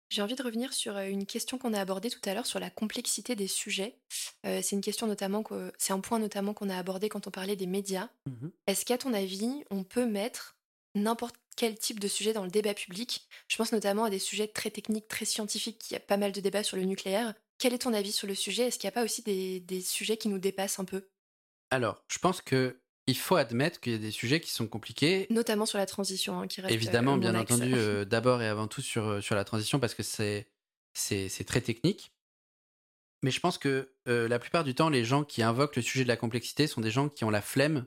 J'ai envie de revenir sur euh, une question qu'on a abordée tout à l'heure sur la complexité des sujets. c'est une question notamment que c'est un point notamment qu'on a abordé quand on parlait des médias. Mmh Est-ce qu'à ton avis, on peut mettre n'importe quel type de sujet dans le débat public? Je pense notamment à des sujets très techniques, très scientifiques. Il y a pas mal de débats sur le nucléaire. Quel est ton avis sur le sujet? Est-ce qu'il n'y a pas aussi des, sujets qui nous dépassent un peu? Alors, je pense que il faut admettre qu'il y a des sujets qui sont compliqués. Notamment sur la transition, hein, qui reste. Évidemment, euh, bien entendu, euh, d'abord et avant tout sur, euh, sur la transition, parce que c'est, c'est, très technique. Mais je pense que la plupart du temps, les gens qui invoquent le sujet de la complexité sont des gens qui ont la flemme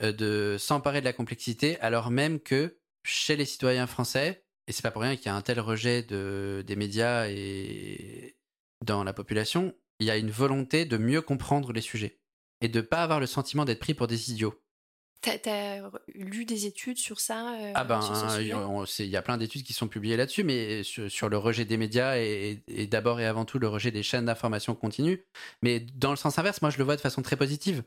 de s'emparer de la complexité, alors même que chez les citoyens français, et c'est pas pour rien qu'il y a un tel rejet de, des médias et dans la population, il y a une volonté de mieux comprendre les sujets et de pas avoir le sentiment d'être pris pour des idiots. T'as as lu des études sur ça euh, Ah ben, il y a plein d'études qui sont publiées là-dessus, mais sur, le rejet des médias et, et d'abord et avant tout le rejet des chaînes d'information continue. Mais dans le sens inverse, moi je le vois de façon très positive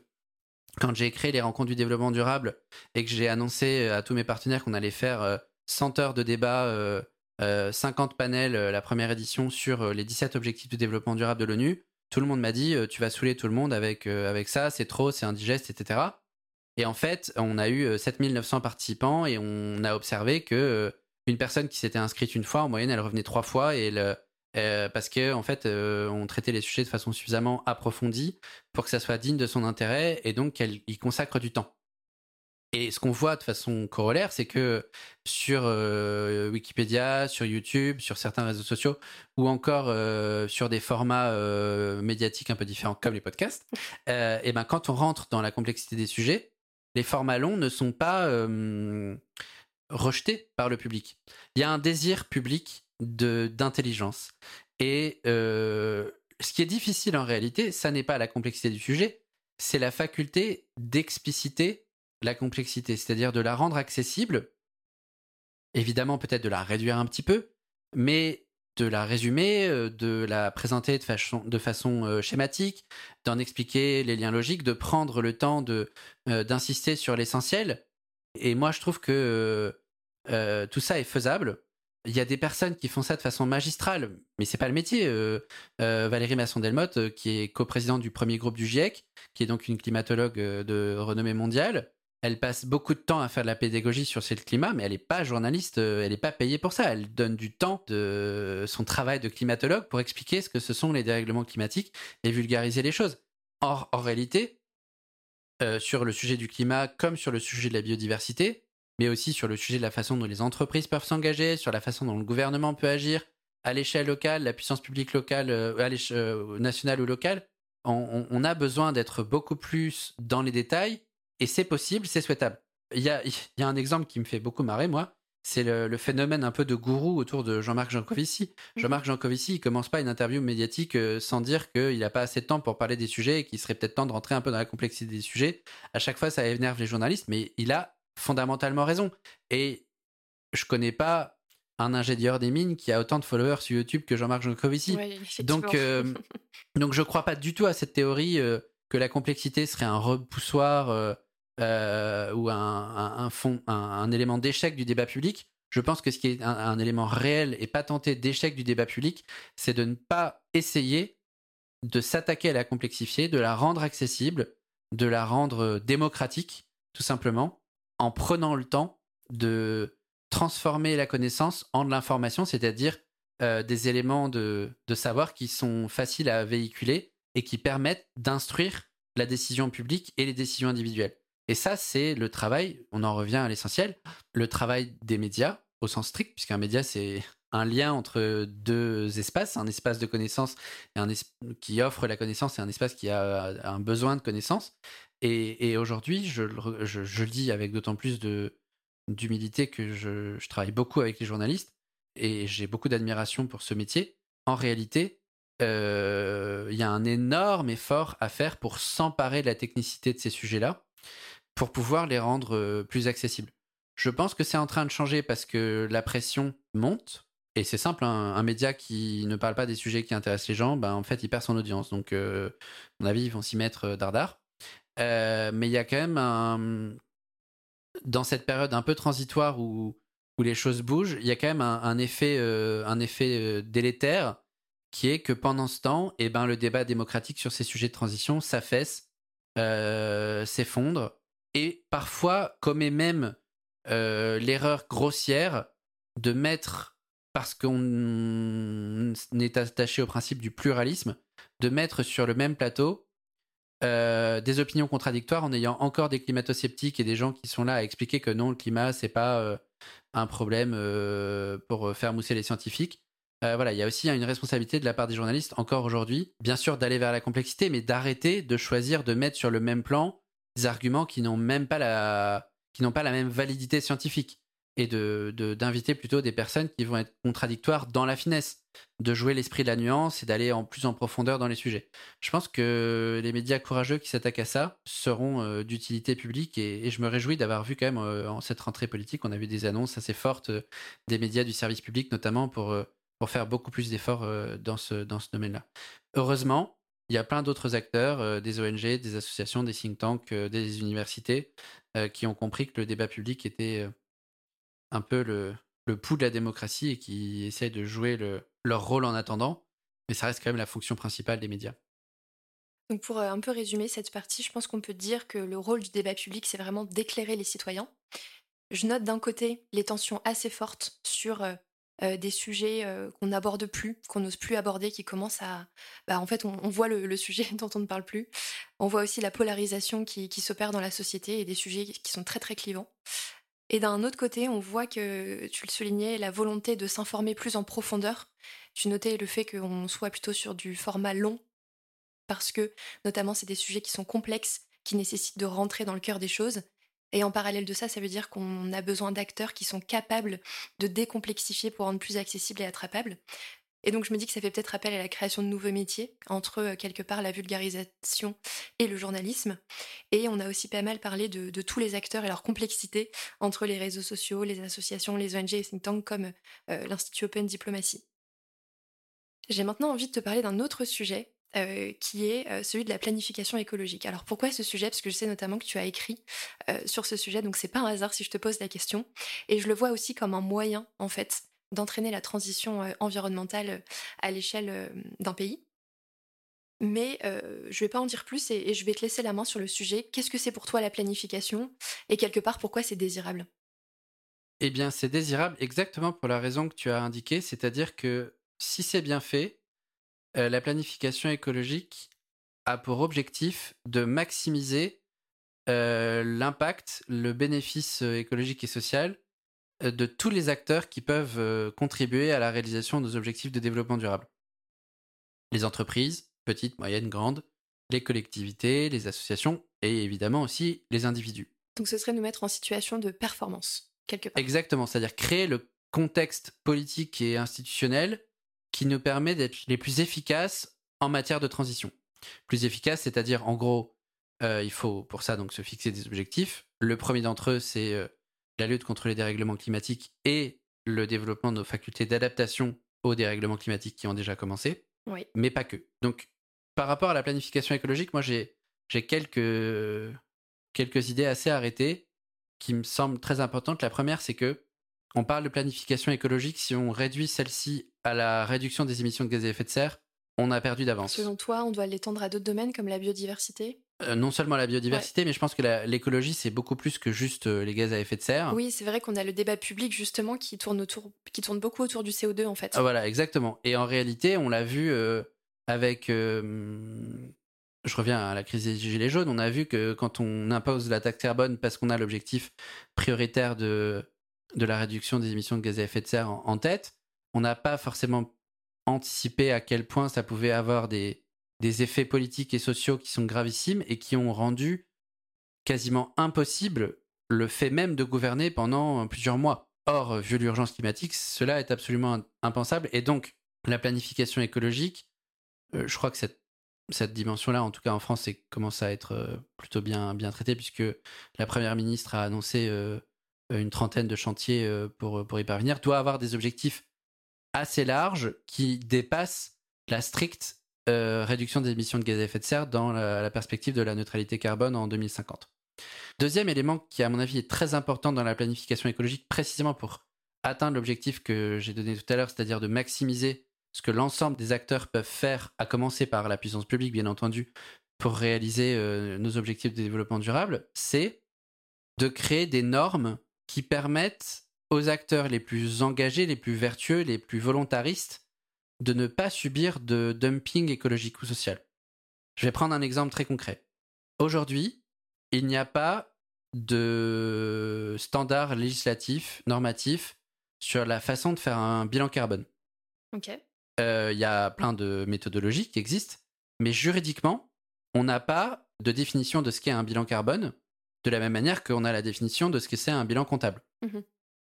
quand j'ai créé les rencontres du développement durable et que j'ai annoncé à tous mes partenaires qu'on allait faire 100 euh, heures de débat, 50 euh, euh, panels, la première édition sur les 17 objectifs de développement durable de l'ONU, tout le monde m'a dit tu vas saouler tout le monde avec, avec ça, c'est trop, c'est indigeste, etc. Et en fait, on a eu 7900 participants et on a observé que une personne qui s'était inscrite une fois, en moyenne, elle revenait trois fois et le, euh, parce que en fait, euh, on traitait les sujets de façon suffisamment approfondie pour que ça soit digne de son intérêt et donc qu'elle y consacre du temps. Et ce qu'on voit de façon corollaire, c'est que sur euh, Wikipédia, sur YouTube, sur certains réseaux sociaux, ou encore sur des formats médiatiques un peu différents comme les podcasts, et ben quand on rentre dans la complexité des sujets, les formats longs ne sont pas rejetés par le public. Il y a un désir public d'intelligence. Et euh, ce qui est difficile en réalité, ça n'est pas la complexité du sujet, c'est la faculté d'expliciter la complexité, c'est-à-dire de la rendre accessible, évidemment peut-être de la réduire un petit peu, mais de la résumer, euh, de la présenter de façon, euh, schématique, d'en expliquer les liens logiques, de prendre le temps de d'insister sur l'essentiel. Et moi, je trouve que tout ça est faisable il y a des personnes qui font ça de façon magistrale, mais c'est pas le métier. Euh, euh, Valérie Masson-Delmotte, euh, qui est coprésidente du premier groupe du GIEC, qui est donc une climatologue de renommée mondiale, elle passe beaucoup de temps à faire de la pédagogie sur ce climat, mais elle n'est pas journaliste, elle n'est pas payée pour ça. Elle donne du temps de son travail de climatologue pour expliquer ce que ce sont les dérèglements climatiques et vulgariser les choses. Or, en réalité, sur le sujet du climat comme sur le sujet de la biodiversité, mais aussi sur le sujet de la façon dont les entreprises peuvent s'engager, sur la façon dont le gouvernement peut agir à l'échelle locale, la puissance publique locale, euh, euh, nationale ou locale. On, a besoin d'être beaucoup plus dans les détails et c'est possible, c'est souhaitable. Il y a, il y a un exemple qui me fait beaucoup marrer, moi. C'est le, phénomène un peu de gourou autour de Jean-Marc Jancovici. Mhm. Jean-Marc Jancovici, il commence pas une interview médiatique euh, sans dire qu'il n'a pas assez de temps pour parler des sujets et qu'il serait peut-être temps de rentrer un peu dans la complexité des sujets. À chaque fois, ça énerve les journalistes, mais il a fondamentalement raison. Et je connais pas un ingénieur des mines qui a autant de followers sur YouTube que Jean-Marc Jancovici. donc, euh, donc je crois pas du tout à cette théorie euh, que la complexité serait un repoussoir euh, ou un, un, élément d'échec du débat public. Je pense que ce qui est un, élément réel et pas tenté d'échec du débat public, c'est de ne pas essayer de s'attaquer à la complexifier, de la rendre accessible, de la rendre démocratique, tout simplement, en prenant le temps de transformer la connaissance en de l'information, c'est-à-dire euh, des éléments de, savoir qui sont faciles à véhiculer et qui permettent d'instruire la décision publique et les décisions individuelles. Et ça, c'est le travail, on en revient à l'essentiel, le travail des médias au sens strict, puisqu'un média, c'est un lien entre deux espaces, un espace de connaissance et un qui offre la connaissance et un espace qui a un besoin de connaissance. Et, aujourd'hui, je, je, le dis avec d'autant plus d'humilité que je, je, travaille beaucoup avec les journalistes et j'ai beaucoup d'admiration pour ce métier. En réalité, euh, il y a un énorme effort à faire pour s'emparer de la technicité de ces sujets-là, pour pouvoir les rendre euh, plus accessibles. Je pense que c'est en train de changer parce que la pression monte. Et c'est simple, hein, un média qui ne parle pas des sujets qui intéressent les gens, ben, en fait, il perd son audience. Donc, euh, à mon avis, ils vont s'y mettre dardard. mais il y a quand même un... Dans cette période un peu transitoire où, où les choses bougent, il y a quand même un, effet, un effet délétère qui est que pendant ce temps, eh ben, le débat démocratique sur ces sujets de transition s'affaisse, euh, s'effondre, et parfois commet même euh, l'erreur grossière de mettre, parce qu'on est attaché au principe du pluralisme, de mettre sur le même plateau euh, des opinions contradictoires en ayant encore des climato-sceptiques et des gens qui sont là à expliquer que non, le climat, c'est pas un problème pour faire mousser les scientifiques. Euh, voilà, il y a aussi une responsabilité de la part des journalistes, encore aujourd'hui, bien sûr d'aller vers la complexité, mais d'arrêter de choisir de mettre sur le même plan des arguments qui n'ont même pas la, qui n'ont pas la même validité scientifique, et d'inviter plutôt des personnes qui vont être contradictoires dans la finesse, de jouer l'esprit de la nuance et d'aller en plus en profondeur dans les sujets. Je pense que les médias courageux qui s'attaquent à ça seront euh, d'utilité publique, et, je me réjouis d'avoir vu quand même euh, en cette rentrée politique, on a vu des annonces assez fortes des médias du service public, notamment pour pour faire beaucoup plus d'efforts euh, dans ce, dans ce domaine-là. Heureusement, il y a plein d'autres acteurs, euh, des ONG, des associations, des think tanks, euh, des universités, qui ont compris que le débat public était un peu le, pouls de la démocratie et qui essayent de jouer le, leur rôle en attendant. Mais ça reste quand même la fonction principale des médias. Donc pour un peu résumer cette partie, je pense qu'on peut dire que le rôle du débat public, c'est vraiment d'éclairer les citoyens. Je note d'un côté les tensions assez fortes sur euh, des sujets euh, qu'on n'aborde plus, qu'on n'ose plus aborder, qui commencent à... Bah, en fait, on, voit le, sujet dont on ne parle plus. On voit aussi la polarisation qui, s'opère dans la société et des sujets qui sont très très clivants. Et d'un autre côté, on voit que, tu le soulignais, la volonté de s'informer plus en profondeur. Tu notais le fait qu'on soit plutôt sur du format long, parce que notamment c'est des sujets qui sont complexes, qui nécessitent de rentrer dans le cœur des choses. Et en parallèle de ça, ça veut dire qu'on a besoin d'acteurs qui sont capables de décomplexifier pour rendre plus accessible et attrapable. Et donc je me dis que ça fait peut-être appel à la création de nouveaux métiers, entre euh, quelque part la vulgarisation et le journalisme. Et on a aussi pas mal parlé de, tous les acteurs et leur complexité entre les réseaux sociaux, les associations, les ONG et think tanks comme euh, l'Institut Open Diplomacy. J'ai maintenant envie de te parler d'un autre sujet euh, qui est euh, celui de la planification écologique. Alors pourquoi ce sujet? Parce que je sais notamment que tu as écrit euh, sur ce sujet, donc c'est pas un hasard si je te pose la question. Et je le vois aussi comme un moyen, en fait, d'entraîner la transition environnementale à l'échelle d'un pays. Mais je vais pas en dire plus et, je vais te laisser la main sur le sujet. Qu'est-ce que c'est pour toi la planification? Et quelque part, pourquoi c'est désirable? Eh bien, c'est désirable exactement pour la raison que tu as indiquée, c'est-à-dire que si c'est bien fait, euh, la planification écologique a pour objectif de maximiser euh, l'impact, le bénéfice euh, écologique et social de tous les acteurs qui peuvent contribuer à la réalisation de nos objectifs de développement durable. Les entreprises, petites, moyennes, grandes, les collectivités, les associations et évidemment aussi les individus. Donc ce serait nous mettre en situation de performance, quelque part. Exactement, c'est-à-dire créer le contexte politique et institutionnel qui nous permet d'être les plus efficaces en matière de transition. Plus efficace, c'est-à-dire en gros, euh, il faut pour ça donc se fixer des objectifs. Le premier d'entre eux, c'est euh, la lutte contre les dérèglements climatiques et le développement de nos facultés d'adaptation aux dérèglements climatiques qui ont déjà commencé, oui. mais pas que. Donc, par rapport à la planification écologique, moi j'ai quelques, quelques idées assez arrêtées qui me semblent très importantes. La première, c'est que on parle de planification écologique si on réduit celle-ci à la réduction des émissions de gaz à effet de serre, on a perdu d'avance. Selon toi, on doit l'étendre à d'autres domaines comme la biodiversité? Euh, non seulement la biodiversité, mais je pense que l'écologie, c'est beaucoup plus que juste euh, les gaz à effet de serre. Oui, c'est vrai qu'on a le débat public, justement, qui tourne, autour, qui tourne beaucoup autour du CO2, en fait. Ah, voilà, exactement. Et en réalité, on l'a vu euh, avec... je reviens à la crise des Gilets jaunes. On a vu que quand on impose la taxe carbone parce qu'on a l'objectif prioritaire de, de la réduction des émissions de gaz à effet de serre en tête, on n'a pas forcément anticipé à quel point ça pouvait avoir des, effets politiques et sociaux qui sont gravissimes et qui ont rendu quasiment impossible le fait même de gouverner pendant plusieurs mois. Or, vu l'urgence climatique, cela est absolument impensable. Et donc, la planification écologique, euh, je crois que cette, dimension-là, en tout cas en France, commence à être euh, plutôt bien, bien traitée, puisque la Première ministre a annoncé euh, une trentaine de chantiers pour, pour y parvenir, doit avoir des objectifs assez larges qui dépassent la stricte réduction des émissions de gaz à effet de serre dans la perspective de la neutralité carbone en 2050. Deuxième élément qui, à mon avis, est très important dans la planification écologique, précisément pour atteindre l'objectif que j'ai donné tout à l'heure, c'est-à-dire de maximiser ce que l'ensemble des acteurs peuvent faire, à commencer par la puissance publique, bien entendu, pour réaliser euh, nos objectifs de développement durable, c'est de créer des normes qui permettent aux acteurs les plus engagés, les plus vertueux, les plus volontaristes, de ne pas subir de dumping écologique ou social. Je vais prendre un exemple très concret. Aujourd'hui, il n'y a pas de standard législatif, normatif, sur la façon de faire un bilan carbone. Ok. Euh, il y a plein de méthodologies qui existent, mais juridiquement, on n'a pas de définition de ce qu'est un bilan carbone, de la même manière qu'on a la définition de ce que c'est un bilan comptable, mhm.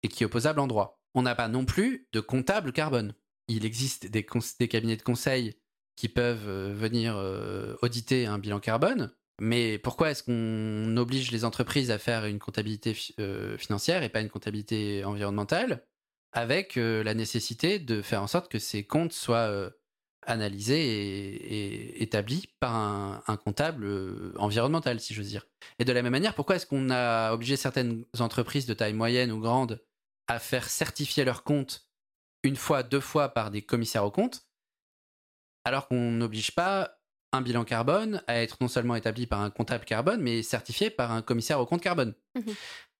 et qui est opposable en droit. On n'a pas non plus de comptable carbone. Il existe des, des cabinets de conseil qui peuvent euh, venir euh, auditer un bilan carbone, mais pourquoi est-ce qu'on oblige les entreprises à faire une comptabilité euh, financière et pas une comptabilité environnementale avec euh, la nécessité de faire en sorte que ces comptes soient euh, analysés et, établis par un, comptable environnemental, si j'ose dire. Et de la même manière, pourquoi est-ce qu'on a obligé certaines entreprises de taille moyenne ou grande à faire certifier leurs comptes une fois, deux fois par des commissaires aux comptes, alors qu'on n'oblige pas un bilan carbone à être non seulement établi par un comptable carbone, mais certifié par un commissaire au compte carbone? Mhm.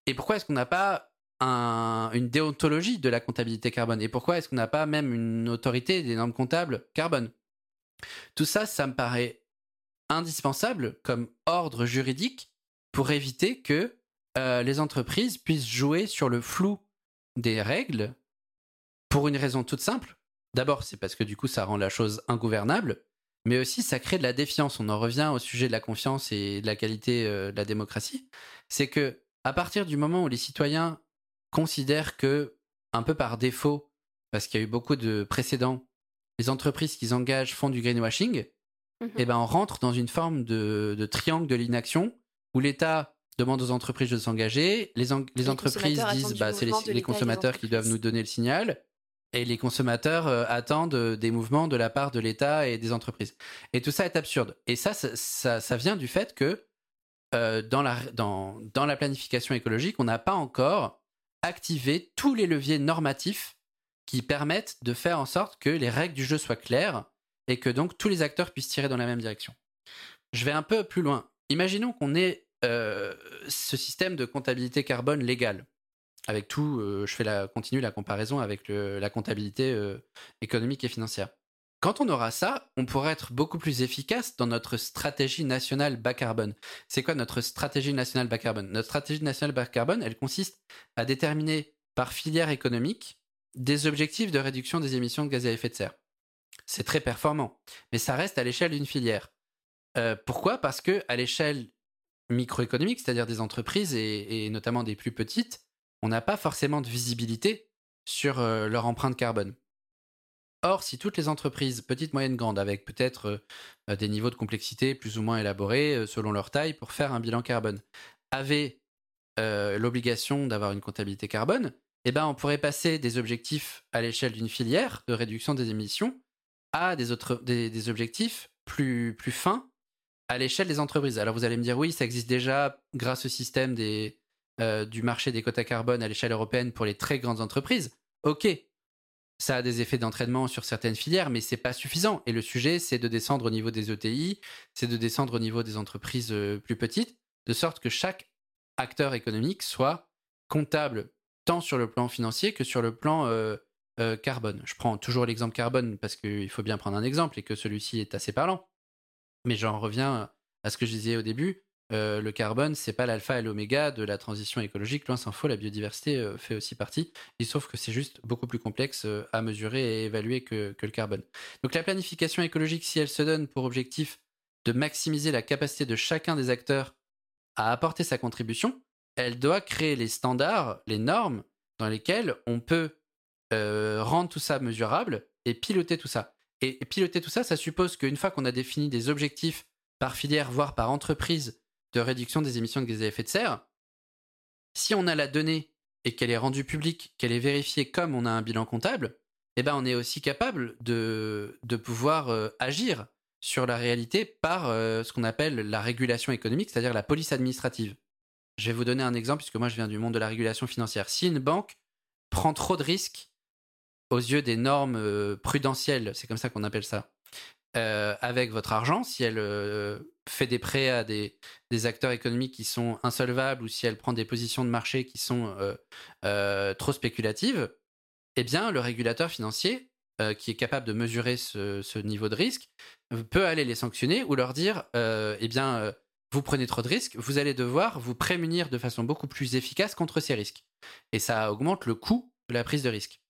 Et pourquoi est-ce qu'on n'a pas une déontologie de la comptabilité carbone Et pourquoi est-ce qu'on n'a pas même une autorité des normes comptables carbone? Tout ça, ça me paraît indispensable comme ordre juridique pour éviter que euh, les entreprises puissent jouer sur le flou des règles pour une raison toute simple. D'abord, c'est parce que du coup, ça rend la chose ingouvernable mais aussi ça crée de la défiance. On en revient au sujet de la confiance et de la qualité euh, de la démocratie. C'est que à partir du moment où les citoyens considèrent que, un peu par défaut, parce qu'il y a eu beaucoup de précédents, les entreprises qu'ils engagent font du greenwashing, mhm. et eh ben on rentre dans une forme de, triangle de l'inaction où l'État demande aux entreprises de s'engager, les, les, entreprises disent bah, c'est les consommateurs qui doivent nous donner le signal, et les consommateurs euh, attendent euh, des mouvements de la part de l'État et des entreprises. Et tout ça est absurde. Et ça, ça, ça, vient du fait que euh, dans, la, dans, dans la planification écologique, on n'a pas encore activé tous les leviers normatifs qui permettent de faire en sorte que les règles du jeu soient claires et que donc tous les acteurs puissent tirer dans la même direction. Je vais un peu plus loin. Imaginons qu'on ait ce système de comptabilité carbone légal avec tout, euh, je fais la, continue la comparaison avec la comptabilité euh, économique et financière. Quand on aura ça, on pourra être beaucoup plus efficace dans notre stratégie nationale bas carbone. C'est quoi notre stratégie nationale bas carbone? Notre stratégie nationale bas carbone, elle consiste à déterminer par filière économique des objectifs de réduction des émissions de gaz à effet de serre. C'est très performant, mais ça reste à l'échelle d'une filière. Euh, pourquoi? Parce que à l'échelle microéconomique, c'est-à-dire des entreprises et, notamment des plus petites, on n'a pas forcément de visibilité sur euh, leur empreinte carbone. Or, si toutes les entreprises, petites, moyennes, grandes, avec peut-être euh, des niveaux de complexité plus ou moins élaborés euh, selon leur taille pour faire un bilan carbone, avaient l'obligation d'avoir une comptabilité carbone, eh ben, on pourrait passer des objectifs à l'échelle d'une filière de réduction des émissions à des, autres, des, objectifs plus, fins à l'échelle des entreprises. Alors vous allez me dire, oui, ça existe déjà grâce au système des, euh, du marché des quotas carbone à l'échelle européenne pour les très grandes entreprises, ok, ça a des effets d'entraînement sur certaines filières, mais c'est pas suffisant. Et le sujet, c'est de descendre au niveau des ETI, c'est de descendre au niveau des entreprises euh, plus petites, de sorte que chaque acteur économique soit comptable tant sur le plan financier que sur le plan euh, carbone. Je prends toujours l'exemple carbone parce qu'il faut bien prendre un exemple et que celui-ci est assez parlant. Mais j'en reviens à ce que je disais au début euh, le carbone, c'est pas l'alpha et l'oméga de la transition écologique, loin s'en faut, la biodiversité euh, fait aussi partie. Il sauf que c'est juste beaucoup plus complexe euh, à mesurer et évaluer que, le carbone. Donc la planification écologique, si elle se donne pour objectif de maximiser la capacité de chacun des acteurs à apporter sa contribution, elle doit créer les standards, les normes dans lesquelles on peut rendre tout ça mesurable et piloter tout ça. Et, et piloter tout ça, ça suppose qu'une fois qu'on a défini des objectifs par filière, voire par entreprise, de réduction des émissions de gaz à effet de serre, si on a la donnée et qu'elle est rendue publique, qu'elle est vérifiée comme on a un bilan comptable, eh ben on est aussi capable de, pouvoir euh, agir sur la réalité par euh, ce qu'on appelle la régulation économique, c'est-à-dire la police administrative. Je vais vous donner un exemple puisque moi je viens du monde de la régulation financière. Si une banque prend trop de risques aux yeux des normes euh, prudentielles, c'est comme ça qu'on appelle ça, euh, avec votre argent, si elle euh, fait des prêts à des, acteurs économiques qui sont insolvables ou si elle prend des positions de marché qui sont euh, trop spéculatives, eh bien, le régulateur financier, qui est capable de mesurer ce, niveau de risque, peut aller les sanctionner ou leur dire, eh bien, vous prenez trop de risques, vous allez devoir vous prémunir de façon beaucoup plus efficace contre ces risques. Et ça augmente le coût de la prise de risque.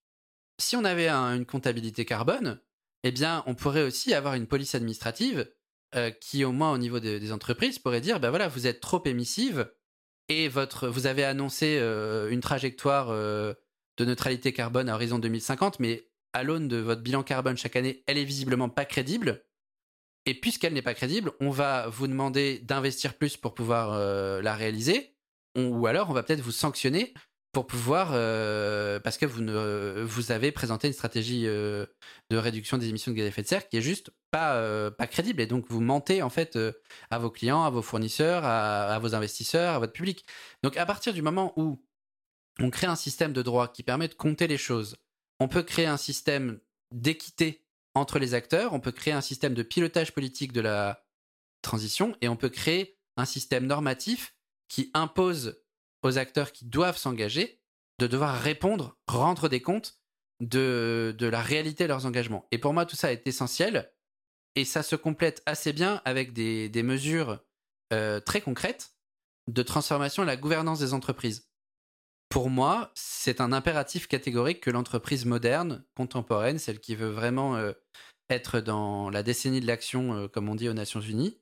Si on avait un, une comptabilité carbone, eh bien, on pourrait aussi avoir une police administrative euh, qui, au moins au niveau de, des entreprises, pourrait dire, ben voilà, vous êtes trop émissive et votre, vous avez annoncé euh, une trajectoire euh, de neutralité carbone à horizon 2050, mais à l'aune de votre bilan carbone chaque année, elle est visiblement pas crédible. Et puisqu'elle n'est pas crédible, on va vous demander d'investir plus pour pouvoir la réaliser, ou alors on va peut-être vous sanctionner pour pouvoir, euh, parce que vous, vous avez présenté une stratégie euh, de réduction des émissions de gaz à effet de serre qui est juste pas, euh, pas crédible. Et donc, vous mentez en fait à vos clients, à vos fournisseurs, à, vos investisseurs, à votre public. Donc, à partir du moment où on crée un système de droit qui permet de compter les choses, on peut créer un système d'équité entre les acteurs, on peut créer un système de pilotage politique de la transition et on peut créer un système normatif qui impose aux acteurs qui doivent s'engager de devoir répondre, rendre des comptes de, de la réalité de leurs engagements. Et pour moi, tout ça est essentiel et ça se complète assez bien avec des, des mesures euh, très concrètes de transformation de la gouvernance des entreprises. Pour moi, c'est un impératif catégorique que l'entreprise moderne, contemporaine, celle qui veut vraiment euh, être dans la décennie de l'action, euh, comme on dit aux Nations Unies,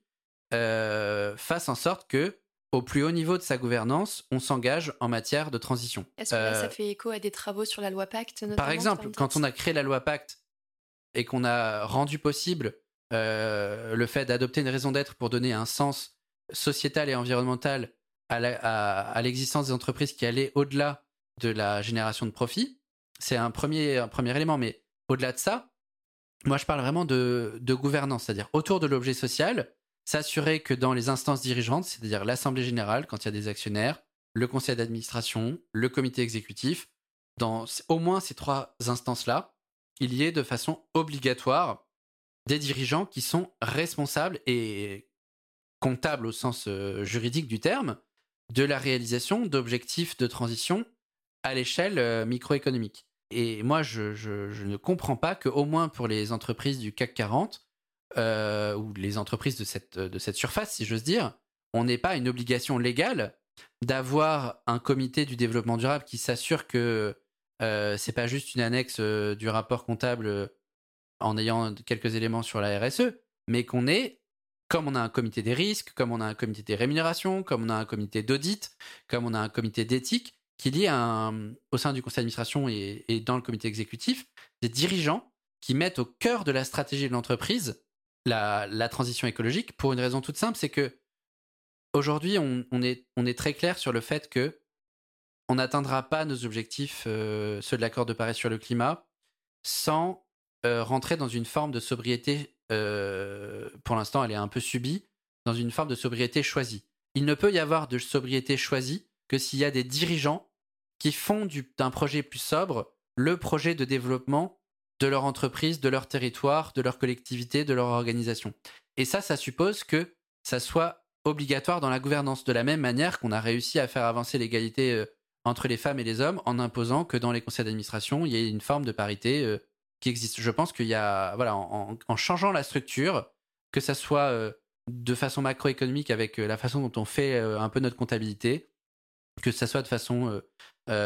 fasse en sorte que au plus haut niveau de sa gouvernance, on s'engage en matière de transition. Est-ce que là, ça fait écho à des travaux sur la loi Pacte notamment, Par exemple, quand on a créé la loi Pacte et qu'on a rendu possible euh, le fait d'adopter une raison d'être pour donner un sens sociétal et environnemental à l'existence des entreprises qui allaient au-delà de la génération de profit, c'est un premier, un premier élément. Mais au-delà de ça, moi je parle vraiment de, de gouvernance, c'est-à-dire autour de l'objet social, s'assurer que dans les instances dirigeantes, c'est-à-dire l'Assemblée générale, quand il y a des actionnaires, le conseil d'administration, le comité exécutif, dans au moins ces trois instances-là, il y ait de façon obligatoire des dirigeants qui sont responsables et comptables au sens euh, juridique du terme de la réalisation d'objectifs de transition à l'échelle euh, microéconomique. Et moi, je, ne comprends pas qu'au moins pour les entreprises du CAC 40, euh, ou les entreprises de cette, de cette surface, si j'ose dire, on n'est pas une obligation légale d'avoir un comité du développement durable qui s'assure que euh, c'est pas juste une annexe euh, du rapport comptable euh, en ayant quelques éléments sur la RSE, mais qu'on est, comme on a un comité des risques, comme on a un comité des rémunérations, comme on a un comité d'audit, comme on a un comité d'éthique, qu'il y ait un, au sein du conseil d'administration et dans le comité exécutif des dirigeants qui mettent au cœur de la stratégie de l'entreprise la, transition écologique pour une raison toute simple, c'est que aujourd'hui, on, on, est, on est très clair sur le fait que on n'atteindra pas nos objectifs, euh, ceux de l'accord de Paris sur le climat, sans euh, rentrer dans une forme de sobriété, euh, pour l'instant elle est un peu subie, dans une forme de sobriété choisie. Il ne peut y avoir de sobriété choisie que s'il y a des dirigeants qui font d'un projet plus sobre le projet de développement de leur entreprise, de leur territoire, de leur collectivité, de leur organisation. Et ça, ça suppose que ça soit obligatoire dans la gouvernance, de la même manière qu'on a réussi à faire avancer l'égalité euh, entre les femmes et les hommes en imposant que dans les conseils d'administration, il y ait une forme de parité euh, qui existe. Je pense qu'il y a, voilà, en, en, changeant la structure, que ça soit euh, de façon macroéconomique avec la façon dont on fait un peu notre comptabilité, que ce soit de façon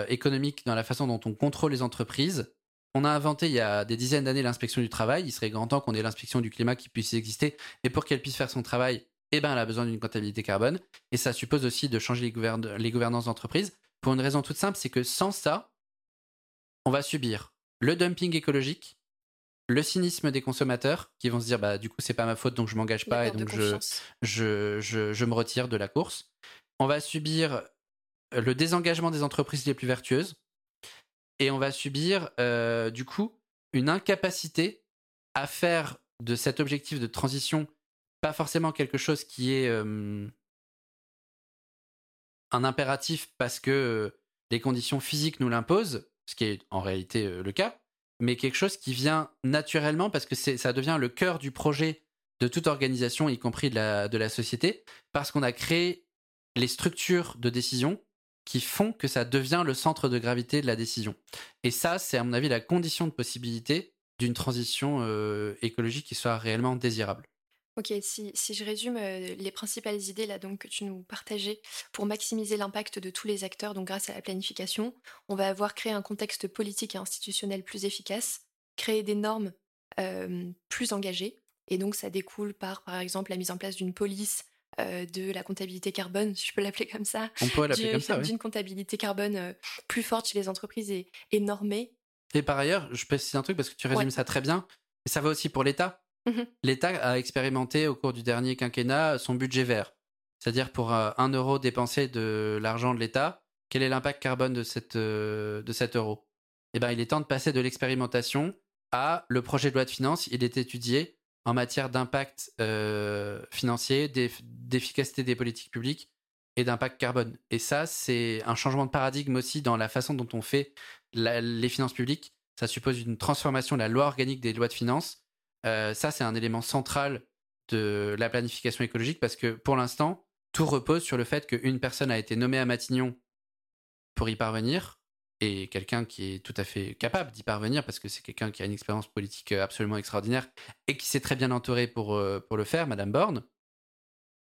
économique dans la façon dont on contrôle les entreprises. On a inventé il y a des dizaines d'années l'inspection du travail. Il serait grand temps qu'on ait l'inspection du climat qui puisse exister. Et pour qu'elle puisse faire son travail, eh ben, elle a besoin d'une comptabilité carbone. Et ça suppose aussi de changer les, les gouvernances d'entreprise. Pour une raison toute simple, c'est que sans ça, on va subir le dumping écologique, le cynisme des consommateurs qui vont se dire bah du coup c'est pas ma faute donc je m'engage pas et donc je, je, je, je, me retire de la course. On va subir le désengagement des entreprises les plus vertueuses et on va subir euh, du coup une incapacité à faire de cet objectif de transition pas forcément quelque chose qui est euh, un impératif parce que euh, les conditions physiques nous l'imposent, ce qui est en réalité le cas, mais quelque chose qui vient naturellement parce que ça devient le cœur du projet de toute organisation, y compris de la, de la société, parce qu'on a créé les structures de décision qui font que ça devient le centre de gravité de la décision. Et ça, c'est à mon avis la condition de possibilité d'une transition euh, écologique qui soit réellement désirable. Ok, si, si je résume euh, les principales idées là donc que tu nous partageais pour maximiser l'impact de tous les acteurs, donc grâce à la planification, on va avoir créé un contexte politique et institutionnel plus efficace, créer des normes euh, plus engagées, et donc ça découle par par exemple la mise en place d'une police euh, de la comptabilité carbone, si je peux l'appeler comme ça. On peut l'appeler comme ça, D'une comptabilité carbone plus forte chez les entreprises et, et, normée. Et par ailleurs, je précise un truc parce que tu résumes ça très bien, ça va aussi pour l'État. Mmh L'État a expérimenté au cours du dernier quinquennat son budget vert. C'est-à-dire pour euh, un euro dépensé de l'argent de l'État, quel est l'impact carbone de, cette, euh, de cet euro? Eh bien, il est temps de passer de l'expérimentation à le projet de loi de finances. Il est étudié en matière d'impact euh, financier, d'efficacité des politiques publiques et d'impact carbone. Et ça, c'est un changement de paradigme aussi dans la façon dont on fait les finances publiques. Ça suppose une transformation de la loi organique des lois de finances euh, ça, c'est un élément central de la planification écologique parce que pour l'instant, tout repose sur le fait qu'une personne a été nommée à Matignon pour y parvenir et quelqu'un qui est tout à fait capable d'y parvenir parce que c'est quelqu'un qui a une expérience politique absolument extraordinaire et qui s'est très bien entouré pour, euh, pour le faire, Madame Borne.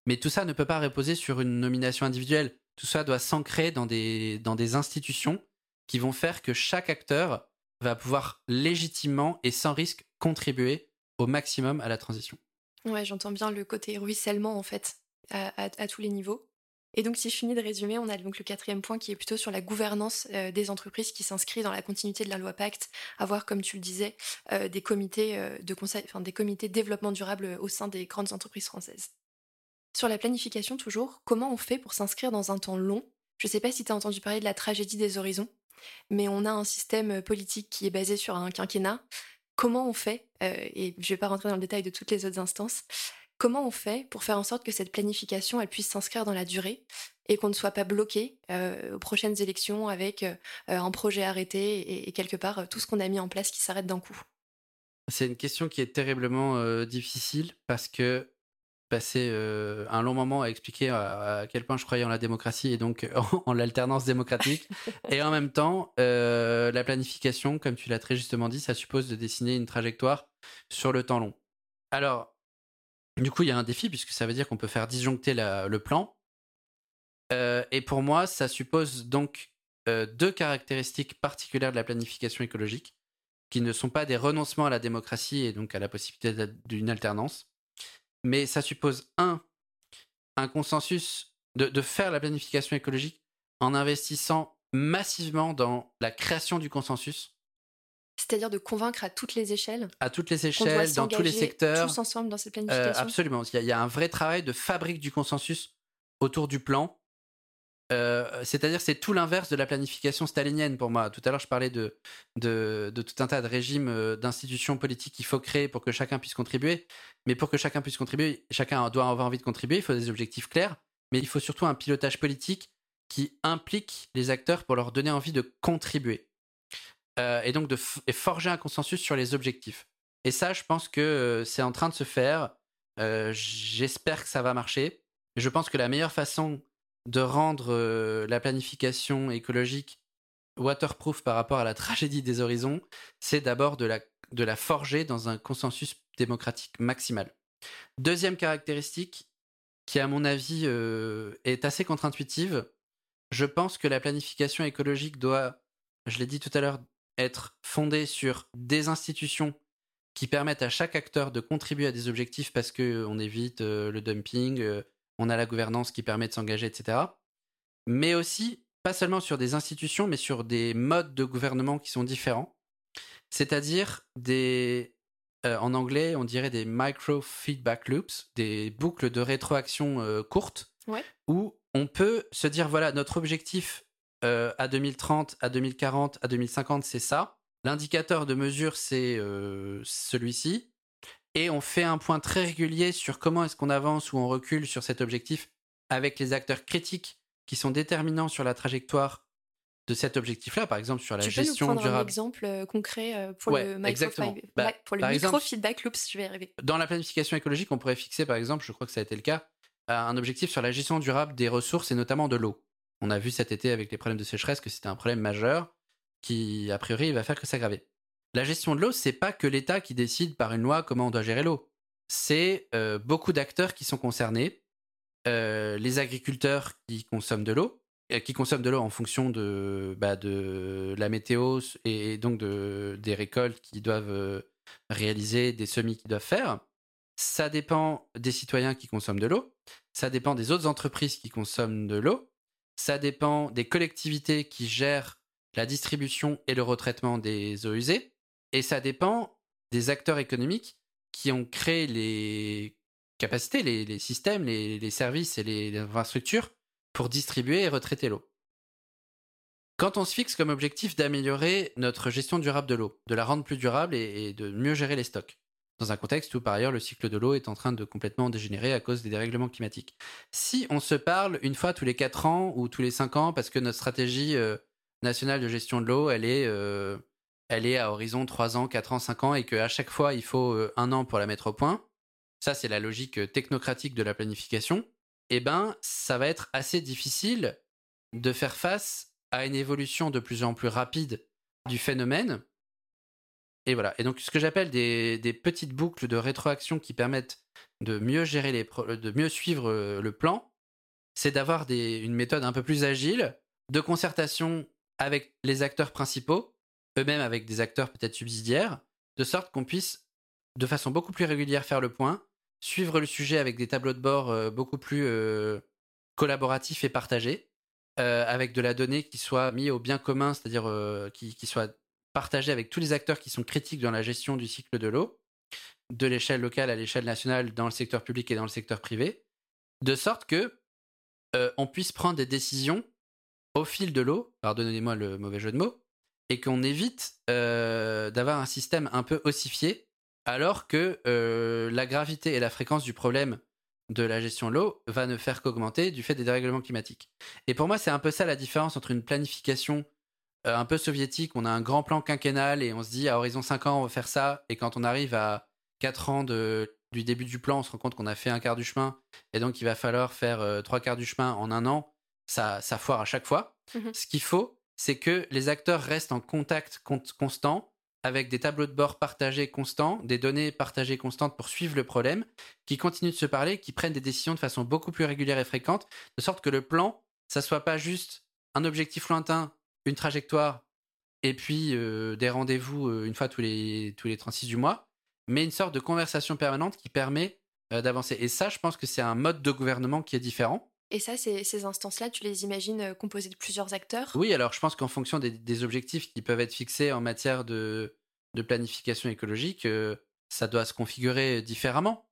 Mais tout ça ne peut pas reposer sur une nomination individuelle. Tout ça doit s'ancrer dans des, dans des institutions qui vont faire que chaque acteur va pouvoir légitimement et sans risque contribuer au maximum à la transition. Ouais, j'entends bien le côté ruissellement en fait, à, tous les niveaux. Et donc, si je finis de résumer, on a donc le quatrième point qui est plutôt sur la gouvernance euh, des entreprises qui s'inscrit dans la continuité de la loi Pacte, avoir, comme tu le disais, euh, des comités euh, de conseil, enfin des comités développement durable au sein des grandes entreprises françaises. Sur la planification, toujours, comment on fait pour s'inscrire dans un temps long? Je ne sais pas si tu as entendu parler de la tragédie des horizons, mais on a un système politique qui est basé sur un quinquennat comment on fait, et je ne vais pas rentrer dans le détail de toutes les autres instances, comment on fait pour faire en sorte que cette planification elle puisse s'inscrire dans la durée et qu'on ne soit pas bloqué euh, aux prochaines élections avec euh, un projet arrêté et, quelque part tout ce qu'on a mis en place qui s'arrête d'un coup? C'est une question qui est terriblement difficile parce que passé euh, un long moment à expliquer à, quel point je croyais en la démocratie et donc en, l'alternance démocratique. et en même temps, euh, la planification, comme tu l'as très justement dit, ça suppose de dessiner une trajectoire sur le temps long. Alors, du coup, il y a un défi puisque ça veut dire qu'on peut faire disjoncter le plan. Euh, et pour moi, ça suppose donc deux caractéristiques particulières de la planification écologique qui ne sont pas des renoncements à la démocratie et donc à la possibilité d'une alternance mais ça suppose un, un consensus de, faire la planification écologique en investissant massivement dans la création du consensus. C'est-à-dire de convaincre à toutes les échelles. À toutes les échelles, dans tous les secteurs. Tous ensemble dans cette euh, planification. absolument. Il y, a, un vrai travail de fabrique du consensus autour du plan euh, c'est-à-dire c'est tout l'inverse de la planification stalinienne pour moi. Tout à l'heure, je parlais de, de, tout un tas de régimes, euh, d'institutions politiques qu'il faut créer pour que chacun puisse contribuer. Mais pour que chacun puisse contribuer, chacun doit avoir envie de contribuer, il faut des objectifs clairs, mais il faut surtout un pilotage politique qui implique les acteurs pour leur donner envie de contribuer. Euh, et donc de forger un consensus sur les objectifs. Et ça, je pense que c'est en train de se faire. J'espère que ça va marcher. Je pense que la meilleure façon de rendre euh, la planification écologique waterproof par rapport à la tragédie des horizons, c'est d'abord de la forger dans un consensus démocratique maximal. Deuxième caractéristique, qui à mon avis est assez contre-intuitive, je pense que la planification écologique doit, je l'ai dit tout à l'heure, être fondée sur des institutions qui permettent à chaque acteur de contribuer à des objectifs parce qu'on évite le dumping, on a la gouvernance qui permet de s'engager, etc. Mais aussi, pas seulement sur des institutions, mais sur des modes de gouvernement qui sont différents. C'est-à-dire des, en anglais, on dirait des micro-feedback loops, des boucles de rétroaction courtes, où on peut se dire, voilà, notre objectif à 2030, à 2040, à 2050, c'est ça. L'indicateur de mesure, c'est celui-ci. Et on fait un point très régulier sur comment est-ce qu'on avance ou on recule sur cet objectif avec les acteurs critiques qui sont déterminants sur la trajectoire de cet objectif-là, par exemple sur la tu gestion peux nous durable. un exemple euh, concret euh, pour le, micro bah, pour le micro-feedback loops, je vais y arriver. Dans la planification écologique, on pourrait fixer, par exemple, je crois que ça a été le cas, un objectif sur la gestion durable des ressources et notamment de l'eau. On a vu cet été avec les problèmes de sécheresse que c'était un problème majeur qui, a priori, va faire que s'aggraver. La gestion de l'eau, c'est pas que l'État qui décide par une loi comment on doit gérer l'eau. C'est euh, beaucoup d'acteurs qui sont concernés, les agriculteurs qui consomment de l'eau, euh, qui consomment de l'eau en fonction de, bah, la météo et donc de, des récoltes qu'ils doivent euh, réaliser, des semis qu'ils doivent faire. Ça dépend des citoyens qui consomment de l'eau, ça dépend des autres entreprises qui consomment de l'eau, ça dépend des collectivités qui gèrent la distribution et le retraitement des eaux usées, et ça dépend des acteurs économiques qui ont créé les capacités, les, systèmes, les, services et les infrastructures pour distribuer et retraiter l'eau. Quand on se fixe comme objectif d'améliorer notre gestion durable de l'eau, de la rendre plus durable et, de mieux gérer les stocks, dans un contexte où par ailleurs le cycle de l'eau est en train de complètement dégénérer à cause des dérèglements climatiques. Si on se parle une fois tous les 4 ans ou tous les 5 ans parce que notre stratégie euh, nationale de gestion de l'eau, elle est euh, elle est à horizon 3 ans, 4 ans, 5 ans et qu'à chaque fois il faut euh, un an pour la mettre au point. Ça c'est la logique technocratique de la planification eh ben, ça va être assez difficile de faire face à une évolution de plus en plus rapide du phénomène. Et voilà. Et donc, ce que j'appelle des, petites boucles de rétroaction qui permettent de mieux gérer les, de mieux suivre euh, le plan, c'est d'avoir une méthode un peu plus agile de concertation avec les acteurs principaux, eux-mêmes avec des acteurs peut-être subsidiaires, de sorte qu'on puisse de façon beaucoup plus régulière faire le point suivre le sujet avec des tableaux de bord euh, beaucoup plus euh, collaboratifs et partagés, avec de la donnée qui soit mise au bien commun, c'est-à-dire qui, soit partagée avec tous les acteurs qui sont critiques dans la gestion du cycle de l'eau, de l'échelle locale à l'échelle nationale, dans le secteur public et dans le secteur privé, de sorte que on puisse prendre des décisions au fil de l'eau, pardonnez-moi le mauvais jeu de mots, et qu'on évite d'avoir un système un peu ossifié alors que euh, la gravité et la fréquence du problème de la gestion de l'eau va ne faire qu'augmenter du fait des dérèglements climatiques. Et pour moi, c'est un peu ça la différence entre une planification euh, un peu soviétique, on a un grand plan quinquennal et on se dit à horizon 5 ans, on va faire ça, et quand on arrive à 4 ans du début du plan, on se rend compte qu'on a fait un quart du chemin, et donc il va falloir faire euh, trois quarts du chemin en un an, ça, ça foire à chaque fois. Mmh Ce qu'il faut, c'est que les acteurs restent en contact constant avec des tableaux de bord partagés constants, des données partagées constantes pour suivre le problème, qui continuent de se parler, qui prennent des décisions de façon beaucoup plus régulière et fréquente, de sorte que le plan, ça soit pas juste un objectif lointain, une trajectoire, et puis euh, des rendez-vous euh, une fois tous les, tous les 36 du mois, mais une sorte de conversation permanente qui permet euh, d'avancer. Et ça, je pense que c'est un mode de gouvernement qui est différent. Et ça, ces instances-là, tu les imagines composées de plusieurs acteurs? Oui, alors je pense qu'en fonction des, objectifs qui peuvent être fixés en matière de, planification écologique, ça doit se configurer différemment.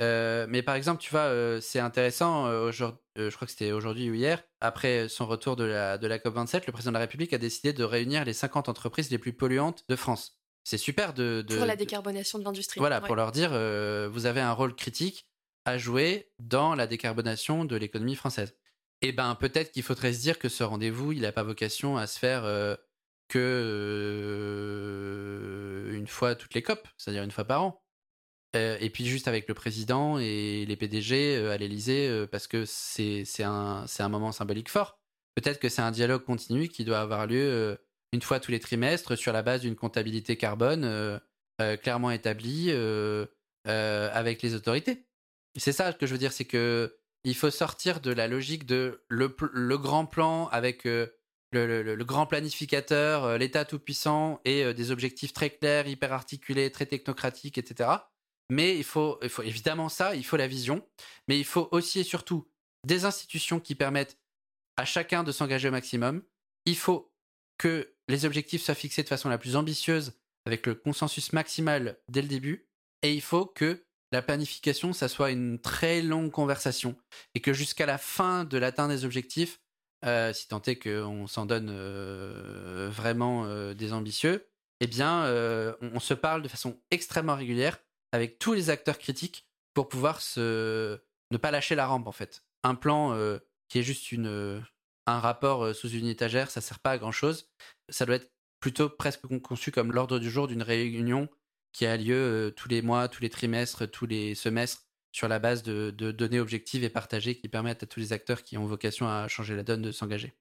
Euh, mais par exemple, tu vois, c'est intéressant, je crois que c'était aujourd'hui ou hier, après son retour de la, de la COP27, le président de la République a décidé de réunir les 50 entreprises les plus polluantes de France. C'est super de, Pour la décarbonation de l'industrie. Voilà, pour leur dire, vous avez un rôle critique à jouer dans la décarbonation de l'économie française. Eh ben, peut-être qu'il faudrait se dire que ce rendez-vous, il n'a pas vocation à se faire euh, que euh, une fois toutes les COP, c'est-à-dire une fois par an. Euh, et puis juste avec le président et les PDG à l'Elysée, parce que c'est un, un moment symbolique fort. Peut-être que c'est un dialogue continu qui doit avoir lieu une fois tous les trimestres sur la base d'une comptabilité carbone clairement établie avec les autorités. C'est ça que je veux dire, c'est que il faut sortir de la logique de le, le grand plan avec le, le, grand planificateur, l'État tout-puissant et des objectifs très clairs, hyper articulés, très technocratiques, etc. Mais il faut, évidemment ça, il faut la vision, mais il faut aussi et surtout des institutions qui permettent à chacun de s'engager au maximum. Il faut que les objectifs soient fixés de façon la plus ambitieuse, avec le consensus maximal dès le début. Et il faut que la planification, ça soit une très longue conversation. Et que jusqu'à la fin de l'atteinte des objectifs, euh, si tant est qu'on s'en donne euh, vraiment euh, des ambitieux, eh bien, on, se parle de façon extrêmement régulière avec tous les acteurs critiques pour pouvoir se... ne pas lâcher la rampe, en fait. Un plan qui est juste une, un rapport sous une étagère, ça sert pas à grand chose. Ça doit être plutôt presque conçu comme l'ordre du jour d'une réunion qui a lieu tous les mois, tous les trimestres, tous les semestres, sur la base de, données objectives et partagées qui permettent à tous les acteurs qui ont vocation à changer la donne de s'engager.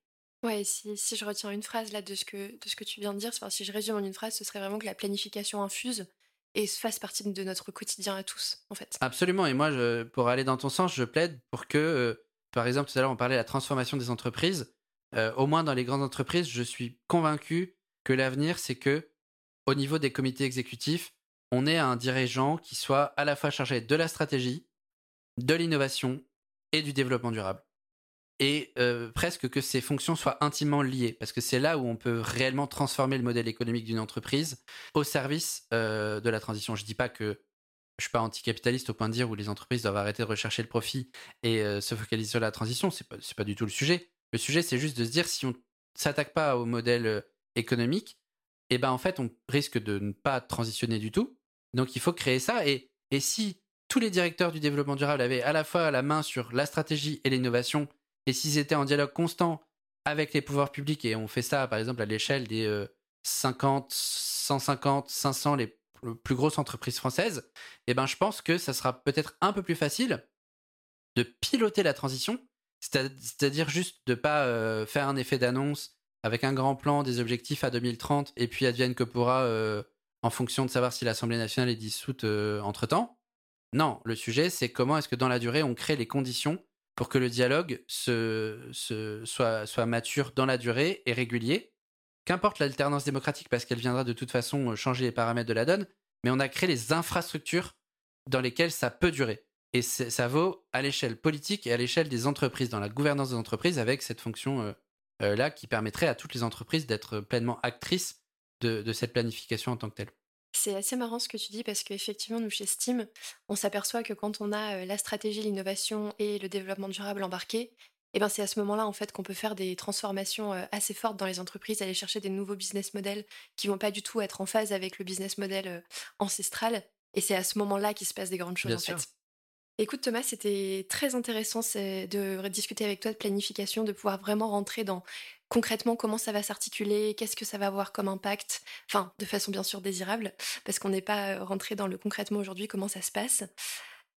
Ouais, si, je retiens une phrase là de ce que, de ce que tu viens de dire, si je résume en une phrase, ce serait vraiment que la planification infuse et fasse partie de notre quotidien à tous, en fait. Absolument, et moi, pour aller dans ton sens, je plaide pour que par exemple, tout à l'heure, on parlait de la transformation des entreprises. Euh, au moins dans les grandes entreprises, je suis convaincu que l'avenir, c'est que, au niveau des comités exécutifs, on ait un dirigeant qui soit à la fois chargé de la stratégie, de l'innovation et du développement durable. Et euh, presque que ces fonctions soient intimement liées, parce que c'est là où on peut réellement transformer le modèle économique d'une entreprise au service euh, de la transition. Je ne dis pas que je suis pas anticapitaliste au point de dire où les entreprises doivent arrêter de rechercher le profit et euh, se focaliser sur la transition. C'est pas, pas du tout le sujet. Le sujet, c'est juste de se dire si on s'attaque pas au modèle économique, eh ben en fait, on risque de ne pas transitionner du tout. Donc il faut créer ça. Et, et si tous les directeurs du développement durable avaient à la fois la main sur la stratégie et l'innovation, et s'ils étaient en dialogue constant avec les pouvoirs publics, et on fait ça par exemple à l'échelle des 50, 150, 500, les plus grosse entreprise française, eh ben, je pense que ça sera peut-être un peu plus facile de piloter la transition, c'est-à-dire juste de pas euh, faire un effet d'annonce avec un grand plan, des objectifs à 2030, et puis advienne que pourra euh, en fonction de savoir si l'Assemblée nationale est dissoute euh, entre-temps. Non, le sujet, c'est comment est-ce que dans la durée, on crée les conditions pour que le dialogue soit, mature dans la durée et régulier, Qu'importe l'alternance démocratique, parce qu'elle viendra de toute façon euh, changer les paramètres de la donne, mais on a créé les infrastructures dans lesquelles ça peut durer. Et ça vaut à l'échelle politique et à l'échelle des entreprises, dans la gouvernance des entreprises, avec cette fonction-là euh, euh, qui permettrait à toutes les entreprises d'être pleinement actrices de, cette planification en tant que telle. C'est assez marrant ce que tu dis parce qu'effectivement, nous chez Steam, on s'aperçoit que quand on a la stratégie, l'innovation et le développement durable embarqués, et ben c'est à ce moment-là en fait qu'on peut faire des transformations assez fortes dans les entreprises, aller chercher des nouveaux business models qui vont pas du tout être en phase avec le business model ancestral. Et c'est à ce moment-là qu'il se passe des grandes choses en fait. Écoute Thomas, c'était très intéressant de discuter avec toi de planification, de pouvoir vraiment rentrer dans concrètement comment ça va s'articuler, qu'est-ce que ça va avoir comme impact, enfin de façon bien sûr désirable, parce qu'on n'est pas rentré dans le concrètement aujourd'hui, comment ça se passe.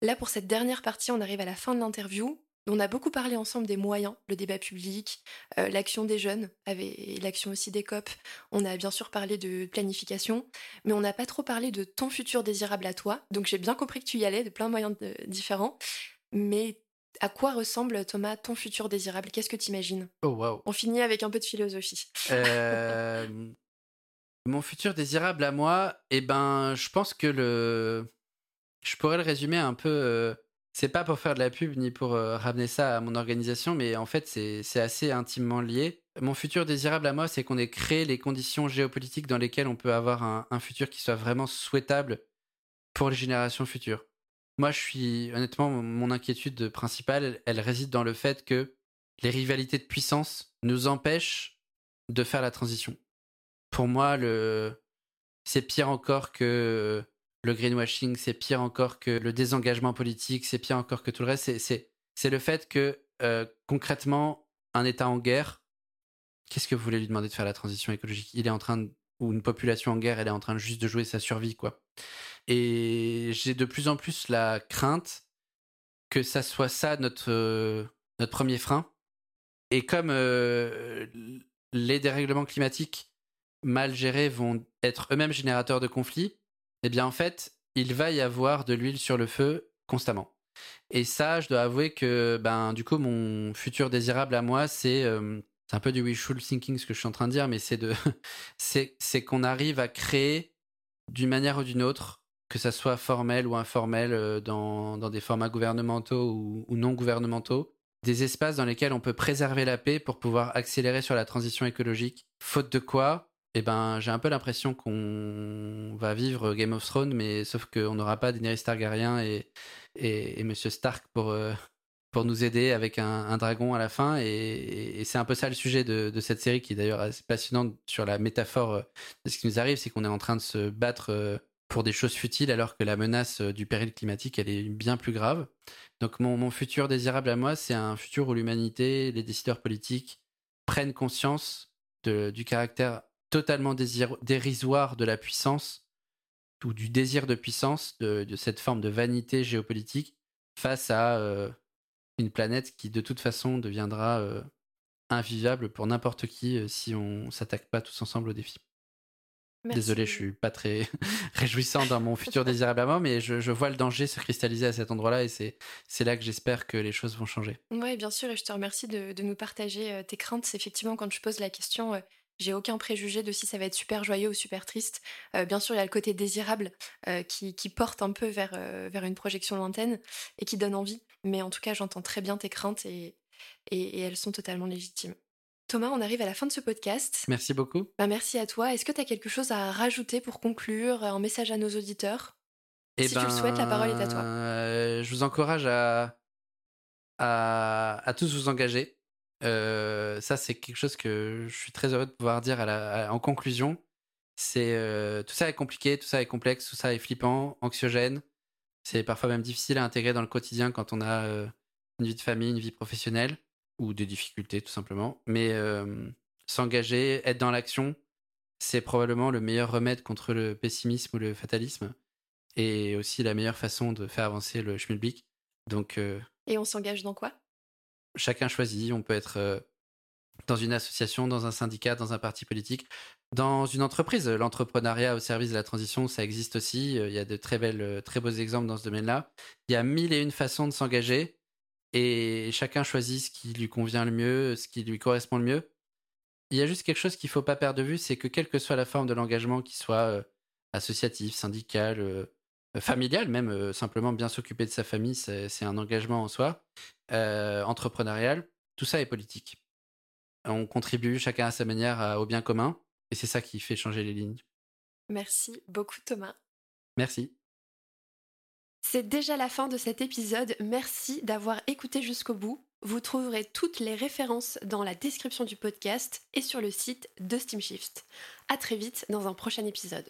Là pour cette dernière partie, on arrive à la fin de l'interview. On a beaucoup parlé ensemble des moyens, le débat public, euh, l'action des jeunes, et l'action aussi des COP. On a bien sûr parlé de planification, mais on n'a pas trop parlé de ton futur désirable à toi. Donc j'ai bien compris que tu y allais de plein de moyens différents. Mais à quoi ressemble, Thomas, ton futur désirable? Qu'est-ce que tu imagines Oh, wow. On finit avec un peu de philosophie. Euh, mon futur désirable à moi, eh ben, je pense que le. Je pourrais le résumer un peu. C'est pas pour faire de la pub ni pour euh, ramener ça à mon organisation, mais en fait, c'est assez intimement lié. Mon futur désirable à moi, c'est qu'on ait créé les conditions géopolitiques dans lesquelles on peut avoir un, futur qui soit vraiment souhaitable pour les générations futures. Moi, je suis, honnêtement, mon inquiétude principale, elle réside dans le fait que les rivalités de puissance nous empêchent de faire la transition. Pour moi, c'est pire encore que le greenwashing, c'est pire encore que le désengagement politique, c'est pire encore que tout le reste. C'est le fait que euh, concrètement, un État en guerre, qu'est-ce que vous voulez lui demander de faire la transition écologique? Il est en train de, ou une population en guerre, elle est en train juste de jouer sa survie, quoi. Et j'ai de plus en plus la crainte que ça soit ça notre, euh, notre premier frein. Et comme euh, les dérèglements climatiques mal gérés vont être eux-mêmes générateurs de conflits, eh bien en fait, il va y avoir de l'huile sur le feu constamment. Et ça, je dois avouer que, ben, du coup, mon futur désirable à moi, c'est euh, un peu du wishful thinking ce que je suis en train de dire, mais c'est de c'est qu'on arrive à créer d'une manière ou d'une autre, que ça soit formel ou informel, euh, dans, dans des formats gouvernementaux ou, ou, non gouvernementaux, des espaces dans lesquels on peut préserver la paix pour pouvoir accélérer sur la transition écologique. Faute de quoi, eh ben, j'ai un peu l'impression qu'on va vivre Game of Thrones, mais sauf qu'on n'aura pas Daenerys Targaryen et, et, Monsieur Stark pour, euh, pour nous aider avec un, dragon à la fin. Et, c'est un peu ça le sujet de, cette série qui est d'ailleurs assez passionnante sur la métaphore euh, de ce qui nous arrive, c'est qu'on est en train de se battre euh, pour des choses futiles alors que la menace du péril climatique, elle est bien plus grave. Donc mon, futur désirable à moi, c'est un futur où l'humanité, les décideurs politiques prennent conscience du caractère totalement désir, dérisoire de la puissance ou du désir de puissance, de, de cette forme de vanité géopolitique face à euh, une planète qui de toute façon deviendra euh, invivable pour n'importe qui euh, si on s'attaque pas tous ensemble au défi. Merci. Désolé, je suis pas très réjouissant dans mon futur désirable à moi, mais je, je, vois le danger se cristalliser à cet endroit-là et c'est, c'est là que j'espère que les choses vont changer. Oui, bien sûr, et je te remercie de, de nous partager euh, tes craintes. Effectivement, quand je pose la question, j'ai aucun préjugé de si ça va être super joyeux ou super triste. Euh, bien sûr, il y a le côté désirable euh, qui, qui, porte un peu vers, euh, vers une projection lointaine et qui donne envie. Mais en tout cas, j'entends très bien tes craintes et, et, et, elles sont totalement légitimes. Thomas, on arrive à la fin de ce podcast. Merci beaucoup. Bah, merci à toi. Est-ce que tu as quelque chose à rajouter pour conclure, un message à nos auditeurs? Eh Si ben, tu le souhaites, la parole est à toi. je vous encourage à, à, à tous vous engager. Euh, ça, c'est quelque chose que je suis très heureux de pouvoir dire en conclusion. C'est euh, tout ça est compliqué, tout ça est complexe, tout ça est flippant, anxiogène. C'est parfois même difficile à intégrer dans le quotidien quand on a euh, une vie de famille, une vie professionnelle ou des difficultés tout simplement. Mais s'engager, être dans l'action, c'est probablement le meilleur remède contre le pessimisme ou le fatalisme et aussi la meilleure façon de faire avancer le schmilblick. Donc et on s'engage dans quoi? Chacun choisit. On peut être euh, dans une association, dans un syndicat, dans un parti politique, dans une entreprise. L'entrepreneuriat au service de la transition, ça existe aussi. Il y a de très belles, très beaux exemples dans ce domaine-là. Il y a mille et une façons de s'engager et chacun choisit ce qui lui convient le mieux, ce qui lui correspond le mieux. Il y a juste quelque chose qu'il faut pas perdre de vue, c'est que quelle que soit la forme de l'engagement, qu'il soit euh, associatif, syndical, euh, familial, même euh, simplement bien s'occuper de sa famille, c'est un engagement en soi, euh, entrepreneurial, tout ça est politique. On contribue chacun à sa manière au bien commun, et c'est ça qui fait changer les lignes. Merci beaucoup Thomas. Merci. C'est déjà la fin de cet épisode, merci d'avoir écouté jusqu'au bout. Vous trouverez toutes les références dans la description du podcast et sur le site de Steamshift. À très vite dans un prochain épisode.